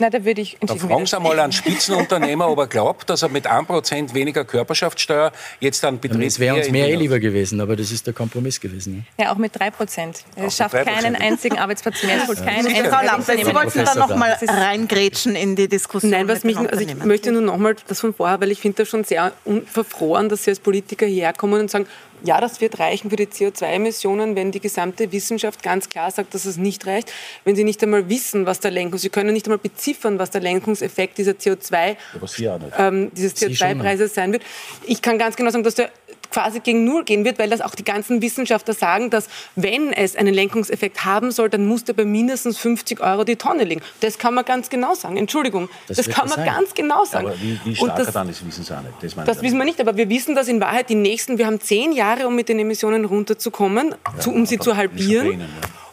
Nein, da würde ich da fragen Sie mal einen Spitzenunternehmer, ob er glaubt, dass er mit 1% weniger Körperschaftssteuer jetzt dann Betrieb... Es wäre uns mehr eh lieber gewesen, aber das ist der Kompromiss gewesen. Ja, ja auch mit 3%. Es schafft 3%. keinen einzigen Arbeitsplatz mehr. Es holt keinen ja. Frau Lampe, Sie wollten da noch mal reingrätschen in die Diskussion. Nein, was mich, also ich möchte nur noch mal das von vorher, weil ich finde das schon sehr verfroren, dass Sie als Politiker herkommen und sagen, ja, das wird reichen für die CO2-Emissionen, wenn die gesamte Wissenschaft ganz klar sagt, dass es nicht reicht. Wenn Sie nicht einmal wissen, was der Lenkung, Sie können nicht einmal beziffern, was der Lenkungseffekt dieser CO2, ja, ähm, dieses CO2-Preises sein wird. Ich kann ganz genau sagen, dass der quasi gegen Null gehen wird, weil das auch die ganzen Wissenschaftler sagen, dass wenn es einen Lenkungseffekt haben soll, dann muss der bei mindestens 50 Euro die Tonne liegen. Das kann man ganz genau sagen. Entschuldigung, das, das kann man sein. ganz genau sagen. Ja, aber wie, wie stark das, dann ist, wissen Sie auch nicht. Das, das wissen wir nicht, aber wir wissen, dass in Wahrheit die nächsten, wir haben zehn Jahre, um mit den Emissionen runterzukommen, ja, zu, um sie zu halbieren.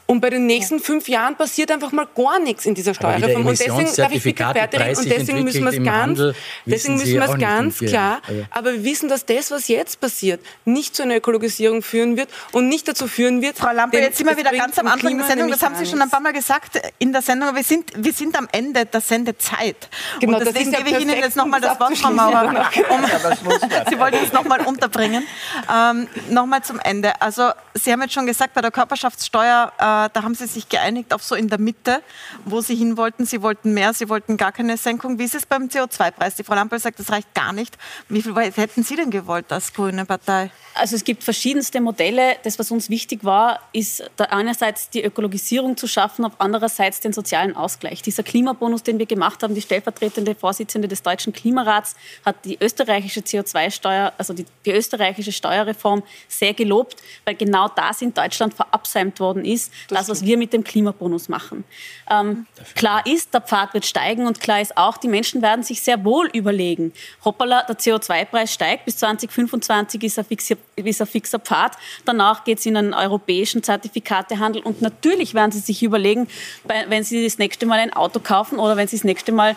Und bei den nächsten fünf Jahren passiert einfach mal gar nichts in dieser Steuerreform. Und deswegen darf ich bitte fertig reden. Und deswegen müssen wir es ganz, deswegen müssen wir es ganz klar. Aber wir wissen, dass das, was jetzt passiert, nicht zu einer Ökologisierung führen wird und nicht dazu führen wird. Frau Lampe, jetzt sind wir wieder ganz am Anfang der Sendung. Das haben Sie schon ein paar Mal gesagt in der Sendung. Wir sind, wir sind am Ende der Sendezeit. Genau, und deswegen gebe ich Ihnen jetzt nochmal das Wort, Frau Maurer. Um, Sie wollten es nochmal unterbringen. Ähm, nochmal zum Ende. Also Sie haben jetzt schon gesagt, bei der Körperschaftssteuer, äh, da haben Sie sich geeinigt auf so in der Mitte, wo Sie hin wollten. Sie wollten mehr, Sie wollten gar keine Senkung. Wie ist es beim CO2-Preis? Die Frau Lampel sagt, das reicht gar nicht. Wie viel hätten Sie denn gewollt als Grüne Partei? Also es gibt verschiedenste Modelle. Das, was uns wichtig war, ist einerseits die Ökologisierung zu schaffen, auf andererseits den sozialen Ausgleich. Dieser Klimabonus, den wir gemacht haben, die stellvertretende Vorsitzende des Deutschen Klimarats hat die österreichische CO2-Steuer, also die, die österreichische Steuerreform sehr gelobt, weil genau das in Deutschland verabsäumt worden ist, das, was wir mit dem Klimabonus machen. Ähm, klar ist, der Pfad wird steigen und klar ist auch, die Menschen werden sich sehr wohl überlegen. Hoppala, der CO2-Preis steigt, bis 2025 ist er fixiert ist ein fixer Pfad. Danach geht es in einen europäischen Zertifikatehandel. Und natürlich werden Sie sich überlegen, wenn Sie das nächste Mal ein Auto kaufen oder wenn Sie das nächste Mal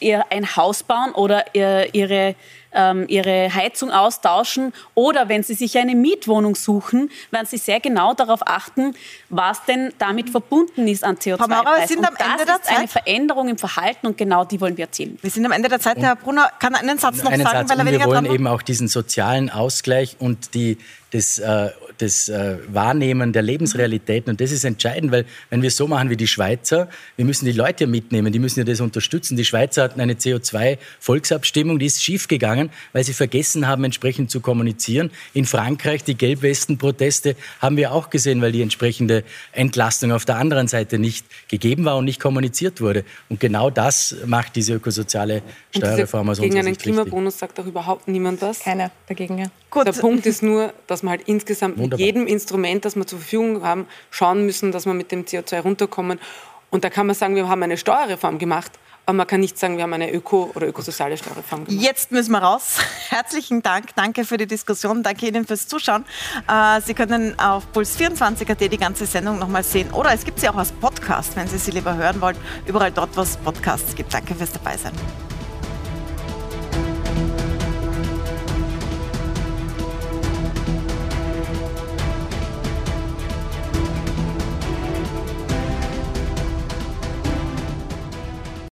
äh, ein Haus bauen oder Ihre ähm, ihre Heizung austauschen oder wenn sie sich eine Mietwohnung suchen, werden sie sehr genau darauf achten, was denn damit verbunden ist an CO2-Preis. sind am Ende der Zeit eine Veränderung im Verhalten und genau die wollen wir erzielen. Wir sind am Ende der Zeit. Herr Brunner kann einen Satz noch einen sagen, Satz, weil er weniger Wir wollen eben auch diesen sozialen Ausgleich und die, das äh, das äh, Wahrnehmen der Lebensrealitäten. Und das ist entscheidend, weil wenn wir es so machen wie die Schweizer, wir müssen die Leute mitnehmen, die müssen ja das unterstützen. Die Schweizer hatten eine CO2-Volksabstimmung, die ist schiefgegangen, weil sie vergessen haben, entsprechend zu kommunizieren. In Frankreich, die Gelbwesten-Proteste haben wir auch gesehen, weil die entsprechende Entlastung auf der anderen Seite nicht gegeben war und nicht kommuniziert wurde. Und genau das macht diese ökosoziale Steuerreform aus Gegen einen Klimabonus sagt auch überhaupt niemand was. Keiner dagegen, ja. Gut. Der Punkt ist nur, dass man halt insgesamt Wunderbar. mit jedem Instrument, das wir zur Verfügung haben, schauen müssen, dass wir mit dem CO2 runterkommen. Und da kann man sagen, wir haben eine Steuerreform gemacht, aber man kann nicht sagen, wir haben eine öko- oder ökosoziale Steuerreform gemacht. Jetzt müssen wir raus. Herzlichen Dank. Danke für die Diskussion. Danke Ihnen fürs Zuschauen. Äh, sie können auf Puls24.at die ganze Sendung nochmal sehen. Oder es gibt sie auch als Podcast, wenn Sie sie lieber hören wollen. Überall dort, wo es Podcasts gibt. Danke fürs Dabeisein.